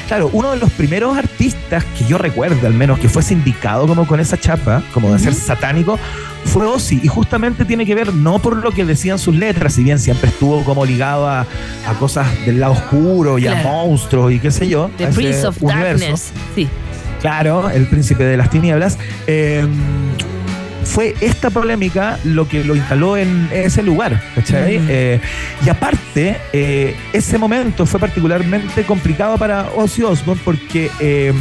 claro, uno de los primeros artistas que yo recuerdo, al menos, que fue sindicado como con esa chapa, como de ser satánico, fue Ozzy. Y justamente tiene que ver no por lo que decían sus letras, si bien siempre estuvo como ligado a, a cosas del lado oscuro y a monstruos y qué sé yo. The Prince of universo. Darkness. Sí. Claro, el príncipe de las tinieblas. Eh, fue esta polémica lo que lo instaló en ese lugar, ¿cachai? Mm. Eh, y aparte, eh, ese momento fue particularmente complicado para Ozzy Osbourne porque eh,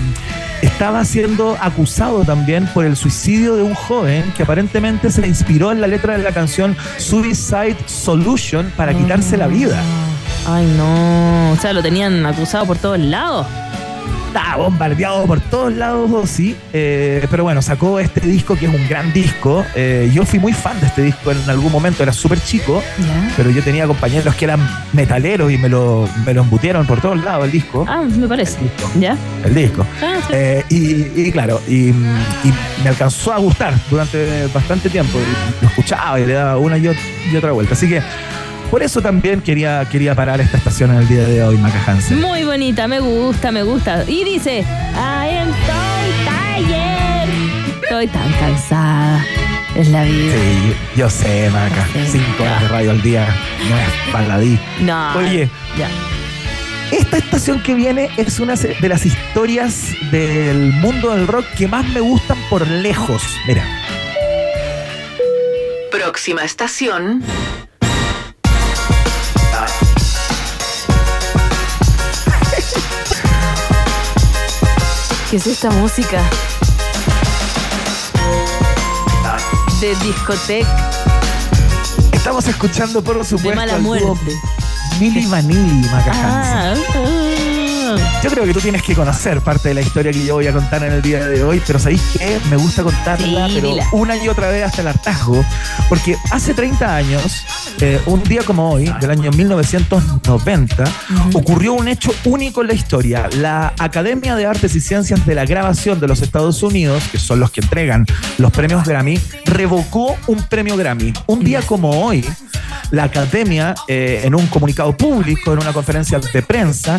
estaba siendo acusado también por el suicidio de un joven que aparentemente se inspiró en la letra de la canción Suicide Solution para quitarse la vida. Ay, no. O sea, lo tenían acusado por todos lados. Estaba bombardeado por todos lados Ozzy, eh, pero bueno, sacó este disco que es un gran disco. Eh, yo fui muy fan de este disco en algún momento, era súper chico, pero yo tenía compañeros que eran metaleros y me lo, me lo embutieron por todos lados el disco. Ah, me parece. ¿Ya? El disco. Ah, sí. Eh, y, y claro, y, y me alcanzó a gustar durante bastante tiempo. Lo escuchaba y le daba una y otra vuelta. Así que por eso también quería, quería parar esta estación en el día de hoy, Maca Hansen. Muy bonita, me gusta, me gusta. Y dice, I am so tired. Estoy tan cansada. Es la vida. Sí, yo sé, Maca. Cinco horas de radio al día no es baladí. No. Oye, Ya. esta estación que viene es una de las historias del mundo del rock que más me gustan por lejos. Mira. Próxima estación. ¿Qué es esta música? De discoteca. Estamos escuchando, por supuesto, De mala al dúo muerte. Milli Vanilli, Maca. Ah, ah. Yo creo que tú tienes que conocer parte de la historia que yo voy a contar en el día de hoy, pero ¿sabéis qué? Me gusta contarla, Sí, pero dila. una y otra vez hasta el hartazgo, porque hace 30 años, eh, un día como hoy, del año 1990, ocurrió un hecho único en la historia. La Academia de Artes y Ciencias de la Grabación de los Estados Unidos, que son los que entregan los premios Grammy, revocó un premio Grammy. Un día como hoy, la academia, eh, en un comunicado público, en una conferencia de prensa,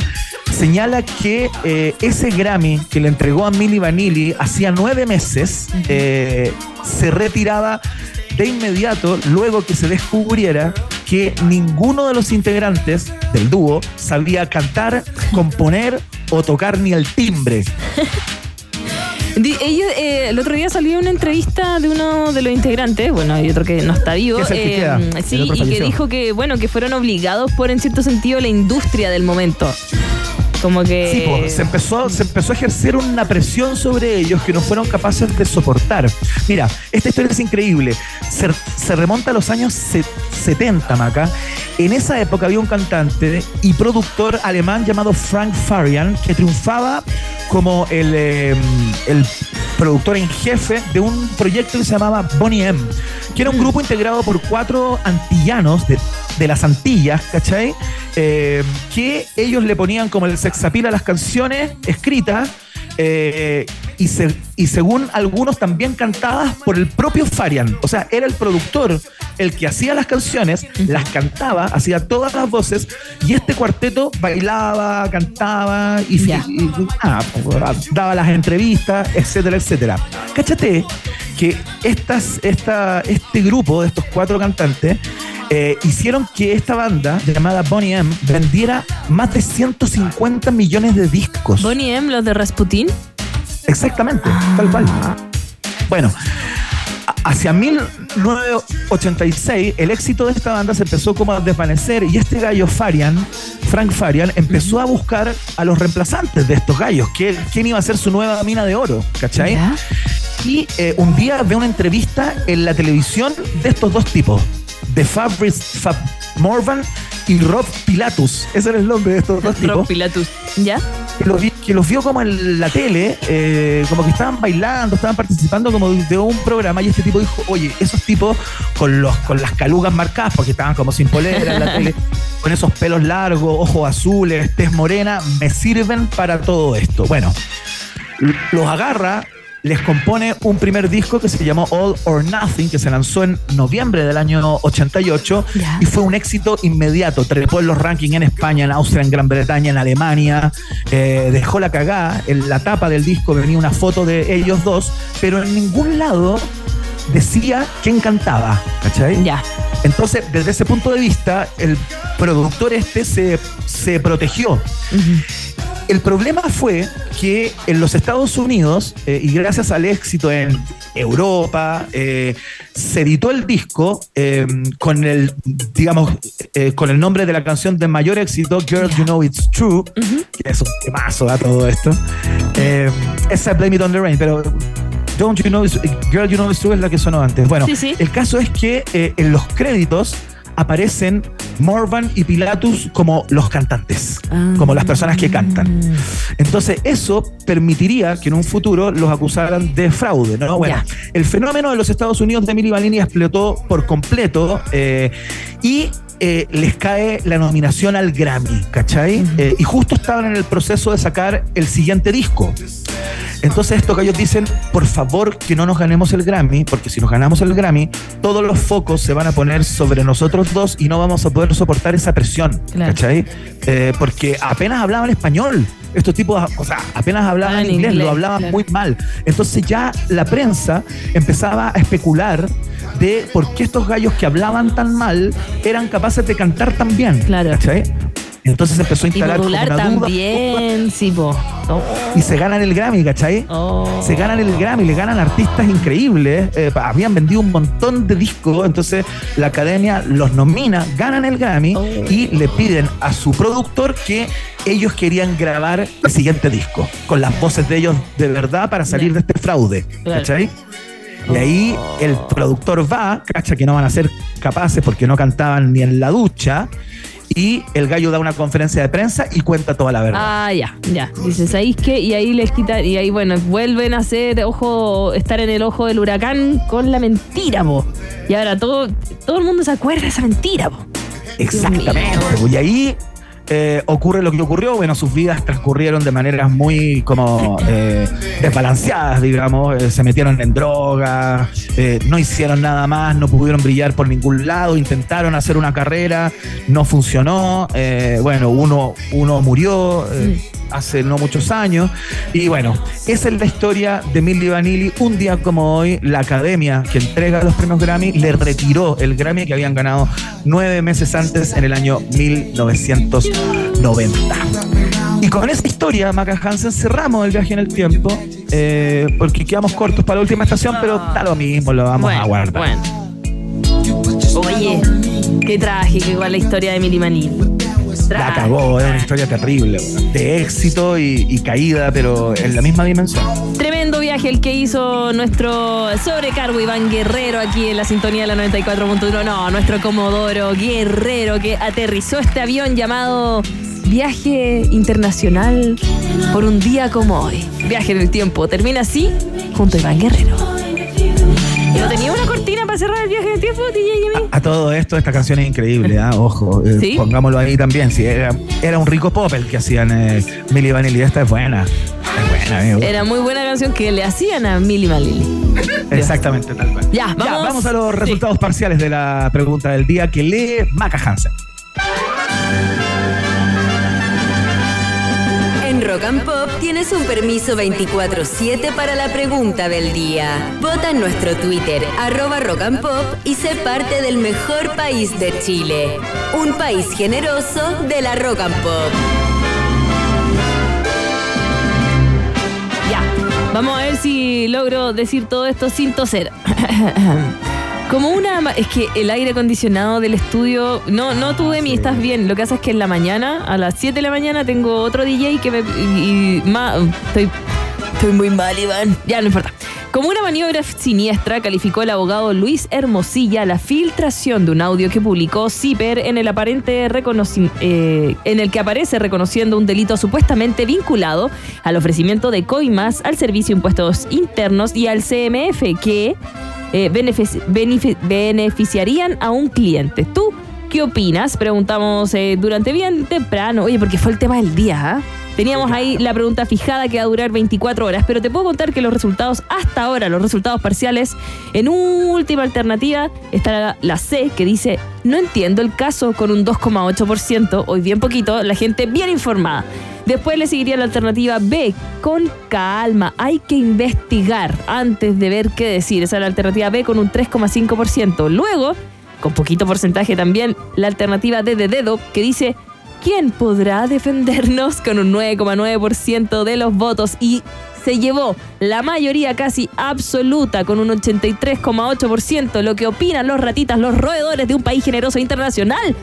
señala que eh, ese Grammy que le entregó a Milli Vanilli hacía nueve meses eh, se retiraba de inmediato luego que se descubriera que ninguno de los integrantes del dúo sabía cantar, componer o tocar ni el timbre. Ellos, eh, el otro día salió una entrevista de uno de los integrantes, bueno, hay otro que no está vivo, es el que eh, queda. El sí, y que dijo que, bueno, que fueron obligados por, en cierto sentido, la industria del momento. Como que... Sí, se, empezó, se empezó a ejercer una presión sobre ellos que no fueron capaces de soportar. Mira, esta historia es increíble. Se, remonta a los años se- 70, Maca. En esa época había un cantante y productor alemán llamado Frank Farian que triunfaba como el, eh, el productor en jefe de un proyecto que se llamaba Bonnie M, que era un grupo integrado por cuatro antillanos de, de las Antillas, ¿cachai? Eh, que ellos le ponían como el sexapil a las canciones escritas eh, y, se- y según algunos también cantadas por el propio Farian. O sea, era el productor el que hacía las canciones, las cantaba, hacía todas las voces y este cuarteto bailaba, cantaba y, pues, daba las entrevistas, etcétera, etcétera. Cáchate que estas, esta, este grupo de estos cuatro cantantes eh, hicieron que esta banda llamada Bonnie M vendiera más de 150 millones de discos. Bonnie M, los de Rasputin. Exactamente, tal cual. Bueno, hacia 1986 el éxito de esta banda se empezó como a desvanecer y este gallo Farian, Frank Farian, empezó a buscar a los reemplazantes de estos gallos, quién iba a ser su nueva mina de oro, ¿cachai? Y eh, un día ve una entrevista en la televisión de estos dos tipos, de Fabrice Fab Morvan y Rob Pilatus. Ese era el nombre de estos dos tipos Rob Pilatus. ¿Ya? Que los, vi- que los vio como en la tele, eh, como que estaban bailando, estaban participando como de, de un programa y este tipo dijo, oye, esos tipos con los con las calugas marcadas, porque estaban como sin polera en la tele, [laughs] con esos pelos largos, ojos azules, tez morena, me sirven para todo esto. Bueno, los agarra, les compone un primer disco que se llamó All or Nothing, que se lanzó en noviembre del año 88 y fue un éxito inmediato. Trepó en los rankings en España, en Austria, en Gran Bretaña, en Alemania. eh, dejó la cagada. En la tapa del disco venía una foto de ellos dos, pero en ningún lado decía quién cantaba. ¿Cachai? Ya. Entonces, desde ese punto de vista, el productor este se, se protegió. El problema fue que en los Estados Unidos, eh, y gracias al éxito en Europa, eh, se editó el disco eh, con el, digamos, con el nombre de la canción de mayor éxito, Girl, You Know It's True, que es un temazo a todo esto. Esa es Blame It on the Rain, pero Don't You Know It's, Girl, You Know It's True es la que sonó antes. Bueno, Sí, sí. el caso es que en los créditos aparecen Morvan y Pilatus como los cantantes, como las personas que cantan. Entonces, eso permitiría que en un futuro los acusaran de fraude, ¿no? Bueno, el fenómeno de los Estados Unidos de Milli Vanilli explotó por completo eh, y eh, les cae la nominación al Grammy, ¿cachai? Eh, y justo estaban en el proceso de sacar el siguiente disco. Entonces estos gallos dicen, por favor que no nos ganemos el Grammy, porque si nos ganamos el Grammy, todos los focos se van a poner sobre nosotros dos y no vamos a poder soportar esa presión, Claro. ¿cachai? Eh, porque apenas hablaban español. Estos tipos, o sea, apenas hablaban Hablan inglés, inglés, lo hablaban claro. muy mal. Entonces ya la prensa empezaba a especular de por qué estos gallos que hablaban tan mal eran capaces de cantar tan bien. Claro. Entonces empezó a Y instalar como popular una duda también, sí, po. Oh. y se ganan el Grammy, ¿cachai? Se ganan el Grammy, le ganan artistas increíbles, eh, habían vendido un montón de discos, entonces la academia los nomina, ganan el Grammy y le piden a su productor que ellos querían grabar el siguiente disco, con las voces de ellos de verdad para salir de este fraude. ¿cachai? Y ahí el productor va, cacha que no van a ser capaces porque no cantaban ni en la ducha. Y el gallo da una conferencia de prensa y cuenta toda la verdad. Ah, ya, ya. Dices, ¿sabéis qué? Y ahí les quitan, y ahí, bueno, vuelven a hacer ojo, estar en el ojo del huracán con la mentira, po. Y ahora todo, todo el mundo se acuerda de esa mentira, po. Exactamente. Y ahí eh, ocurre lo que ocurrió. Bueno, sus vidas transcurrieron de maneras muy como eh, desbalanceadas, digamos. Eh, se metieron en drogas, no hicieron nada más, no pudieron brillar por ningún lado, intentaron hacer una carrera, no funcionó. Bueno, uno, uno murió. eh, Hace no muchos años. Y bueno, esa es la historia de Milli Vanilli. Un día como hoy, la academia que entrega los premios Grammy le retiró el Grammy que habían ganado nueve meses antes, en el año 1990. Y con esa historia, Maca Hansen, cerramos el viaje en el tiempo, eh, porque quedamos cortos para la última estación, pero da lo mismo, lo vamos Bueno, a guardar. bueno. Oye, qué trágico igual la historia de Mili Manil. La cagó, era una historia terrible, de éxito y, y caída, pero en la misma dimensión. Tremendo viaje el que hizo nuestro sobrecargo Iván Guerrero aquí en la sintonía de la 94.1. No, nuestro Comodoro Guerrero que aterrizó este avión llamado Viaje Internacional por un día como hoy. Viaje en el tiempo. Termina así junto a Iván Guerrero. ¿Y no tenía una cortina para cerrar el viaje el tiempo, DJ Jimmy? A todo esto, esta canción es increíble, ¿ah? ojo, eh, ¿Sí? pongámoslo ahí también. Si era, era un rico pop el que hacían eh, Milli Vanilli, esta es buena. Es buena, amigo. Era muy buena canción que le hacían a Milli Manili. Exactamente, tal cual. Ya, vamos. vamos a los resultados parciales de la pregunta del día que lee Maca Hansen. En Rock and Pop tienes un permiso 24-7 para la pregunta del día. Vota en nuestro Twitter, arroba Rock and Pop, y sé parte del mejor país de Chile. Un país generoso de la Rock and Pop. Ya, vamos a ver si logro decir todo esto sin toser. [clears throat] Como una... Es que el aire acondicionado del estudio... No, no tuve mi... Estás bien. Lo que pasa es que en la mañana, a las 7 de la mañana, tengo otro DJ que me... Y, y ma- estoy, estoy muy mal, Iván. Ya, no importa. Como una maniobra siniestra, calificó el abogado Luis Hermosilla la filtración de un audio que publicó CIPER en el aparente eh, en el que aparece reconociendo un delito supuestamente vinculado al ofrecimiento de coimas al Servicio de Impuestos Internos y al CMF que eh, benefici- benefi- beneficiarían a un cliente. ¿Tú qué opinas? Preguntamos eh, durante bien temprano. Oye, porque fue el tema del día, ¿ah? Teníamos ahí la pregunta fijada que va a durar 24 horas, pero te puedo contar que los resultados hasta ahora, los resultados parciales, en última alternativa está la, la C que dice, no entiendo el caso con un 2,8%, hoy bien poquito, la gente bien informada. Después le seguiría la alternativa B, con calma, hay que investigar antes de ver qué decir. Esa es la alternativa B con un 3,5%. Luego, con poquito porcentaje también, la alternativa D de dedo que dice, ¿quién podrá defendernos con un 9,9% de los votos? Y se llevó la mayoría casi absoluta con un 83,8%. Lo que opinan los ratitas, los roedores de un país generoso internacional,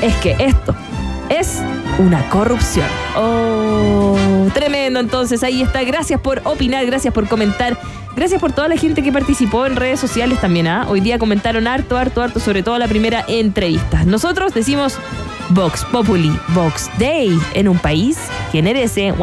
es que esto es una corrupción. Oh, tremendo. Entonces ahí está. Gracias por opinar, gracias por comentar. Gracias por toda la gente que participó en redes sociales también. ¿ah? Hoy día comentaron harto, harto, harto, sobre todo la primera entrevista. Nosotros decimos Vox Populi, Vox Day en un país que merece. Tú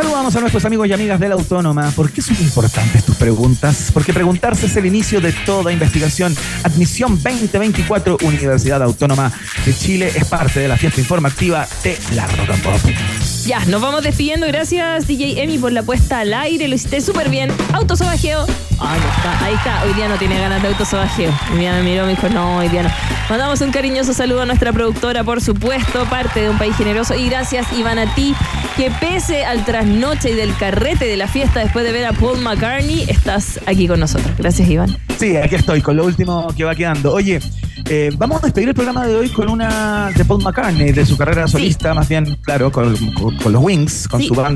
Saludamos a nuestros amigos y amigas de la Autónoma. ¿Por qué son importantes tus preguntas? Porque preguntarse es el inicio de toda investigación. Admisión 2024, Universidad Autónoma de Chile, es parte de la fiesta informativa de la Rock and Pop. Ya, nos vamos despidiendo. Gracias, DJ Emi, por la puesta al aire. Lo hiciste súper bien. Autosobajeo. Ahí está, ahí está. Hoy día no tiene ganas de autosobajeo. Hoy día me miró me dijo, no, hoy día no. Mandamos un cariñoso saludo a nuestra productora, por supuesto, parte de un país generoso. Y gracias, Iván, a ti, que pese al trasnoche y del carrete de la fiesta después de ver a Paul McCartney, estás aquí con nosotros. Gracias, Iván. Sí, aquí estoy con lo último que va quedando. Oye, eh, vamos a despedir el programa de hoy con una de Paul McCartney, de su carrera solista, más bien, claro, con, con- con los Wings, con Sí. su banda